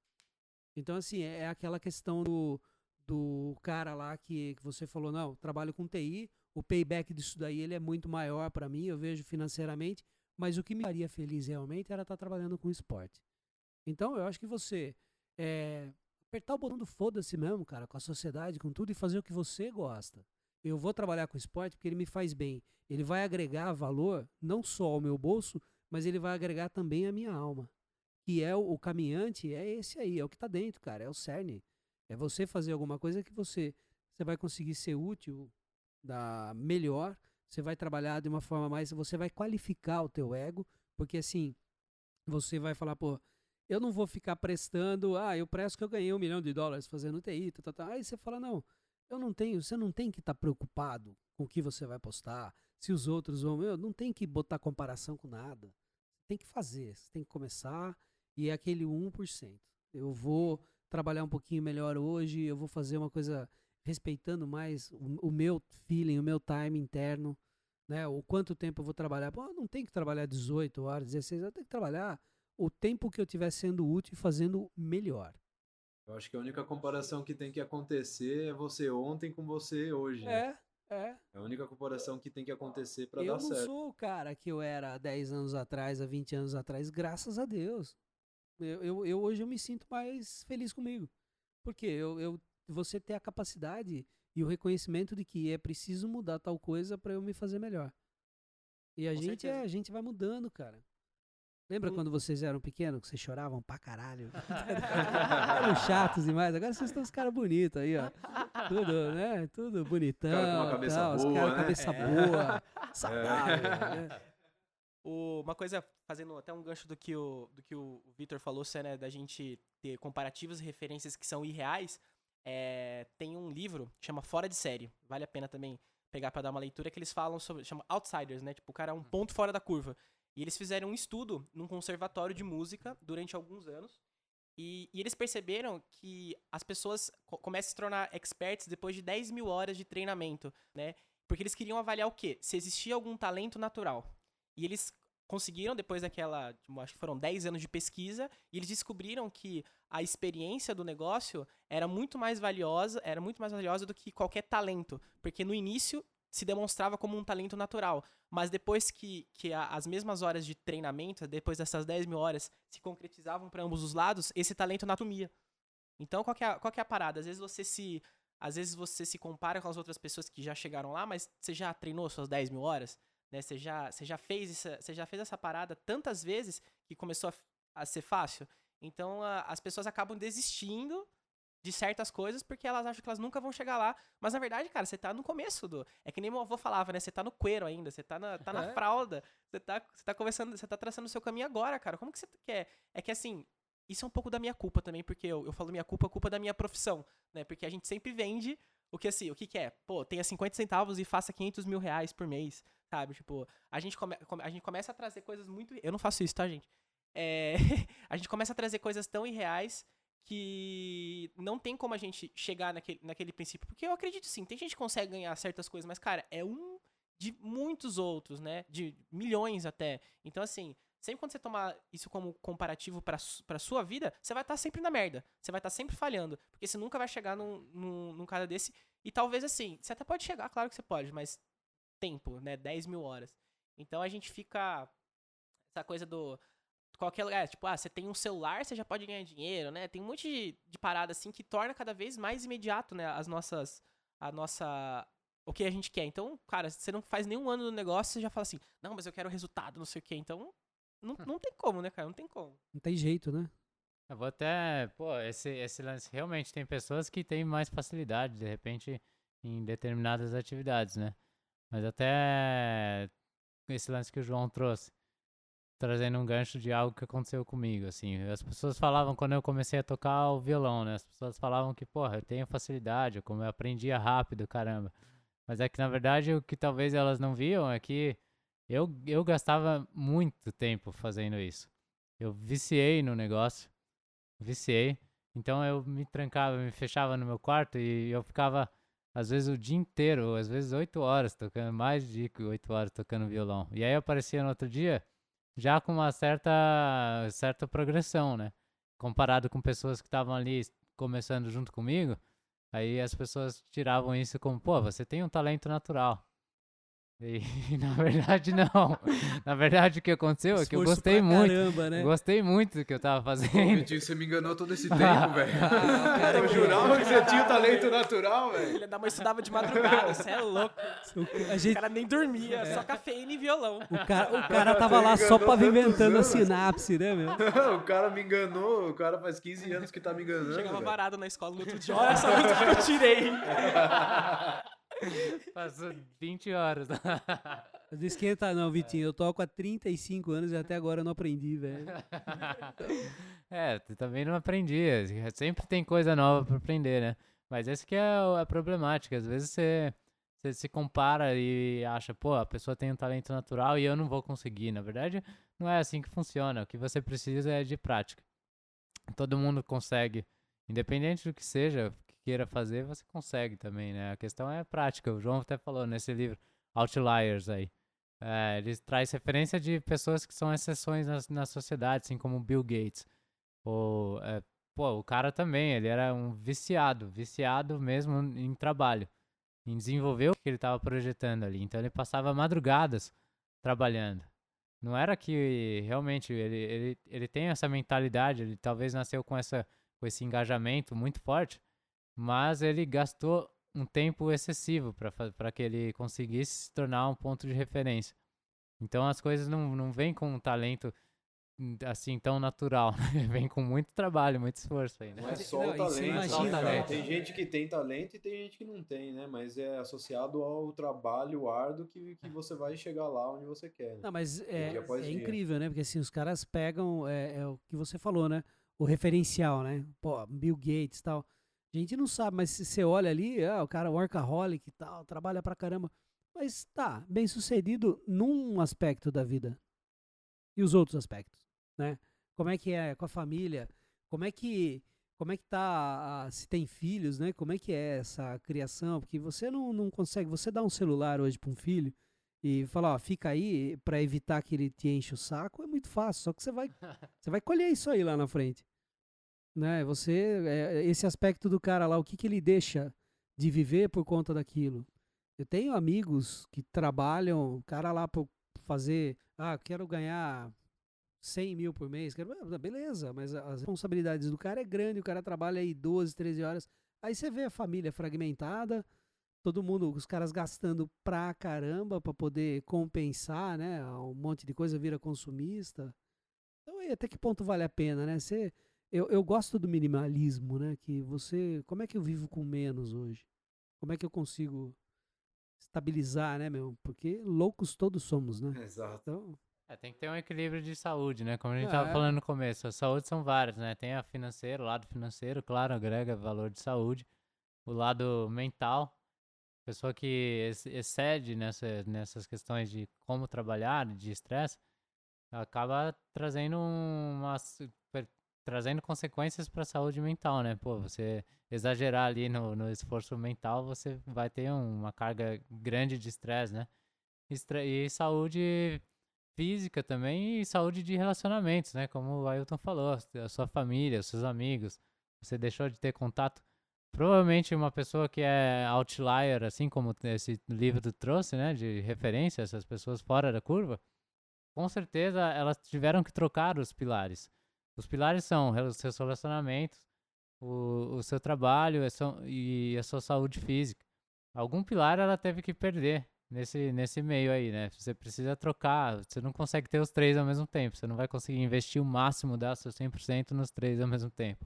Então, assim, é, é aquela questão do, do cara lá que, que você falou, não, trabalho com TI, o payback disso daí ele é muito maior para mim, eu vejo financeiramente, mas o que me faria feliz realmente era estar tá trabalhando com esporte. Então, eu acho que você é, apertar o botão do foda-se mesmo, cara, com a sociedade, com tudo e fazer o que você gosta eu vou trabalhar com esporte porque ele me faz bem. Ele vai agregar valor não só ao meu bolso, mas ele vai agregar também à minha alma. Que é o, o caminhante, é esse aí, é o que está dentro, cara, é o cerne. É você fazer alguma coisa que você, você vai conseguir ser útil da melhor, você vai trabalhar de uma forma mais, você vai qualificar o teu ego, porque assim, você vai falar, pô, eu não vou ficar prestando, ah, eu presto que eu ganhei um milhão de dólares fazendo TI, tá, tá, tá. aí você fala, não, eu não tenho, você não tem que estar tá preocupado com o que você vai postar, se os outros vão, eu não tem que botar comparação com nada. Tem que fazer, você tem que começar e é aquele 1%. Eu vou trabalhar um pouquinho melhor hoje, eu vou fazer uma coisa respeitando mais o, o meu feeling, o meu time interno, né? O quanto tempo eu vou trabalhar. Pô, eu não tenho que trabalhar 18 horas, 16, eu tenho que trabalhar o tempo que eu estiver sendo útil e fazendo melhor. Eu acho que a única comparação que tem que acontecer é você ontem com você hoje. Né? É, é. É a única comparação que tem que acontecer para dar certo. Eu não sou o cara que eu era há 10 anos atrás, há 20 anos atrás, graças a Deus. Eu, eu, eu hoje eu me sinto mais feliz comigo. Porque eu, eu, você ter a capacidade e o reconhecimento de que é preciso mudar tal coisa para eu me fazer melhor. E a Com gente, é, a gente vai mudando, cara. Lembra Hum. quando vocês eram pequenos, que vocês choravam pra caralho? eram chatos demais. Agora vocês estão os caras bonitos aí, ó. Tudo, né? Tudo bonitão. Cara com uma cabeça tal, os boa, caras com né? cabeça É. boa, saudável, né? O- uma coisa, fazendo até um gancho do que o, do que o Vitor falou, Sé, né, da gente ter comparativos e referências que são irreais, é, tem um livro que chama Fora de Série. Vale a pena também pegar pra dar uma leitura, que eles falam sobre, chama Outsiders, né, tipo, o cara é um ponto fora da curva. E eles fizeram um estudo num conservatório de música durante alguns anos, e, e eles perceberam que as pessoas co- começam a se tornar experts depois de 10 mil horas de treinamento, né, porque eles queriam avaliar o quê? Se existia algum talento natural. E eles conseguiram, depois daquela, tipo, acho que foram 10 anos de pesquisa, e eles descobriram que a experiência do negócio era muito mais valiosa, era muito mais valiosa do que qualquer talento. Porque no início se demonstrava como um talento natural. Mas depois que, que as mesmas horas de treinamento, depois dessas 10 mil horas, se concretizavam para ambos os lados, esse talento natumia. Então, qual que, é, qual que é a parada? Às vezes você se. Às vezes você se compara com as outras pessoas que já chegaram lá, mas você já treinou suas 10 mil horas? né? Você já, você já fez essa, você já fez essa parada tantas vezes que começou a, a ser fácil. Então a- as pessoas acabam desistindo de certas coisas porque elas acham que elas nunca vão chegar lá. Mas na verdade, cara, você tá no começo do. É que nem meu avô falava, né? Você tá no cuero ainda, você tá na, tá na É. fralda, você tá, você tá começando, você tá traçando o seu caminho agora, cara. Como que você quer? É que assim. Isso é um pouco da minha culpa também, porque eu, eu falo minha culpa, culpa da minha profissão, né? Porque a gente sempre vende o que assim, o que que é? Pô, tenha 50 centavos e faça 500 mil reais por mês, sabe? Tipo, a gente, come- a gente começa a trazer coisas muito. Eu não faço isso, tá, gente? É, a gente começa a trazer coisas tão irreais que não tem como a gente chegar naquele, naquele princípio. Porque eu acredito sim, tem gente que consegue ganhar certas coisas, mas, cara, é um de muitos outros, né? De milhões até. Então, assim, sempre quando você tomar isso como comparativo pra, pra sua vida, você vai estar sempre na merda. Você vai estar sempre falhando. Porque você nunca vai chegar num, num, num cara desse. E talvez, assim, você até pode chegar, claro que você pode, mas tempo, né? 10 mil horas. Então a gente fica. Essa coisa do. Qualquer lugar, tipo, ah, você tem um celular, você já pode ganhar dinheiro, né? Tem um monte de, de parada assim que torna cada vez mais imediato, né? As nossas. A nossa. O que a gente quer. Então, cara, você não faz nenhum ano no negócio, você já fala assim, não, mas eu quero resultado, não sei o quê. Então, não, não tem como, né, cara? Não tem como. Não tem jeito, né? Eu vou até. Pô, esse, esse lance. Realmente tem pessoas que têm mais facilidade, de repente, em determinadas atividades, né? Mas até esse lance que o João trouxe, trazendo um gancho de algo que aconteceu comigo, assim. As pessoas falavam, quando eu comecei a tocar o violão, né? As pessoas falavam que, porra, eu tenho facilidade, como eu aprendia rápido, caramba. Mas é que, na verdade, o que talvez elas não viam é que eu, eu gastava muito tempo fazendo isso. Eu viciei no negócio viciei. Então eu me trancava, me fechava no meu quarto e eu ficava, às vezes, o dia inteiro, às vezes oito horas tocando, mais de oito horas tocando violão. E aí aparecia no outro dia já com uma certa, certa progressão, né? Comparado com pessoas que estavam ali começando junto comigo, aí as pessoas tiravam isso como, pô, você tem um talento natural. E na verdade não. Na verdade o que aconteceu é que eu Esforço gostei pra muito. Caramba, né? Gostei muito do que eu tava Pô, fazendo. Vitinho, você me enganou todo esse tempo, velho. cara Eu jurava que você tinha talento natural, velho. Filha da mãe estudava de madrugada, você é louco. O, a O gente, cara nem dormia, só cafeína e violão. o, cara, o cara tava lá só pavimentando a sinapse, né, meu? o cara me enganou, o cara faz 15 anos que tá me enganando. Chegava velho. varado na escola no outro dia. Olha essa música que eu tirei. Passou 20 horas. Mas não esquenta não, Vitinho. Eu toco há 35 anos e até agora eu não aprendi, velho. é, tu também não aprendi. Sempre tem coisa nova pra aprender, né? Mas esse que é a problemática. Às vezes você, você se compara e acha, pô, a pessoa tem um talento natural e eu não vou conseguir. Na verdade, não é assim que funciona. O que você precisa é de prática. Todo mundo consegue. Independente do que seja, queira fazer, você consegue também, né? A questão é prática. O João até falou nesse livro, Outliers aí. É, ele traz referência de pessoas que são exceções na, na sociedade, assim como Bill Gates. Ou, é, pô, o cara também, ele era um viciado, viciado mesmo em trabalho, em desenvolver o que ele estava projetando ali. Então ele passava madrugadas trabalhando. Não era que realmente ele, ele, ele tem essa mentalidade, ele talvez nasceu com, essa, com esse engajamento muito forte, mas ele gastou um tempo excessivo para que ele conseguisse se tornar um ponto de referência. Então as coisas não, não vêm com um talento hum, assim tão natural, né? vem com muito trabalho, muito esforço aí, né? Não é Mas, só não, o talento. imagina, cara? né? Tem gente que tem talento e tem gente que não tem, né? Mas é associado ao trabalho árduo que, que você vai chegar lá onde você quer. Né? Não, mas é, é incrível, né? Porque assim, os caras pegam, é, é o que você falou, né? O referencial, né? Pô, Bill Gates e tal. A gente não sabe, mas se você olha ali, ah, o cara workaholic e tal, trabalha pra caramba. Mas tá, bem sucedido num aspecto da vida. E os outros aspectos, né? Como é que é com a família? Como é que como é que tá, se tem filhos, né? Como é que é essa criação? Porque você não, não consegue, você dá um celular hoje para um filho e falar, ó, fica aí para evitar que ele te enche o saco, é muito fácil, só que você vai você vai colher isso aí lá na frente. Né? Você é, esse aspecto do cara lá, o que que ele deixa de viver por conta daquilo? Eu tenho amigos que trabalham, cara lá por fazer, ah, quero ganhar 100 mil por mês, quero, ah, beleza, mas as responsabilidades do cara é grande, o cara trabalha aí 12, 13 horas. Aí você vê a família fragmentada, todo mundo, os caras gastando pra caramba pra poder compensar, né? Um monte de coisa vira consumista. Então, até que ponto vale a pena, né? Você, eu, eu gosto do minimalismo, né? Que você, como é que eu vivo com menos hoje? Como é que eu consigo estabilizar, né, meu? Porque loucos todos somos, né? Exato. Então, É, tem que ter um equilíbrio de saúde, né? Como a gente tava É. falando no começo. A saúde são várias, né? Tem a financeira, o lado financeiro, claro, agrega valor de saúde. O lado mental, pessoa que ex- excede nessa, nessas questões de como trabalhar, de estresse, acaba trazendo umas, per- trazendo consequências para a saúde mental, né? Pô, você exagerar ali no, no esforço mental, você vai ter uma carga grande de estresse, né? Estre- E saúde física também e saúde de relacionamentos, né? Como o Ailton falou, a sua família, os seus amigos, você deixou de ter contato. Provavelmente uma pessoa que é outlier, assim como esse livro trouxe, né? De referência, essas pessoas fora da curva, com certeza elas tiveram que trocar os pilares. Os pilares são os seus relacionamentos, o, o seu trabalho a sua- e a sua saúde física. Algum pilar ela teve que perder nesse, nesse meio aí, né? Você precisa trocar, você não consegue ter os três ao mesmo tempo, você não vai conseguir investir o máximo, dar seu 100% nos três ao mesmo tempo.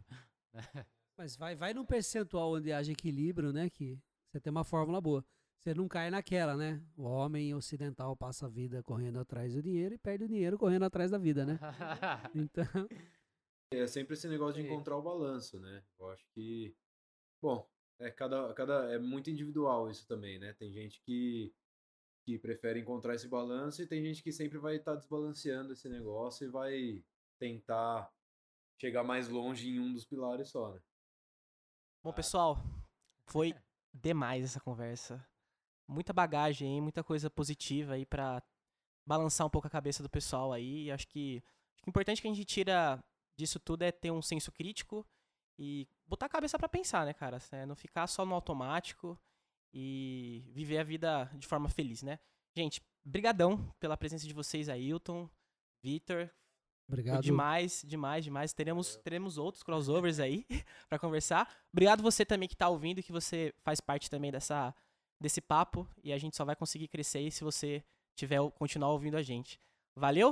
Mas vai, vai num percentual onde haja equilíbrio, né? Que você tem uma fórmula boa. Você não cai naquela, né? O homem ocidental passa a vida correndo atrás do dinheiro e perde o dinheiro correndo atrás da vida, né? Então, É sempre esse negócio de É. encontrar o balanço, né? Eu acho que. Bom, é, cada, cada, é muito individual isso também, né? Tem gente que, que prefere encontrar esse balanço e tem gente que sempre vai estar desbalanceando esse negócio e vai tentar chegar mais longe em um dos pilares só, né? Bom, pessoal, foi demais essa conversa. Muita bagagem aí, muita coisa positiva aí pra balançar um pouco a cabeça do pessoal aí. E acho que, acho que o importante que a gente tira disso tudo é ter um senso crítico e botar a cabeça pra pensar, né, cara? É, não ficar só no automático e viver a vida de forma feliz, né? Gente, brigadão pela presença de vocês, Ailton, Vitor, obrigado. demais, demais, demais. Teremos, teremos outros crossovers aí pra conversar. Obrigado você também que tá ouvindo, que você faz parte também dessa, desse papo. E a gente só vai conseguir crescer aí se você tiver continuar ouvindo a gente. Valeu?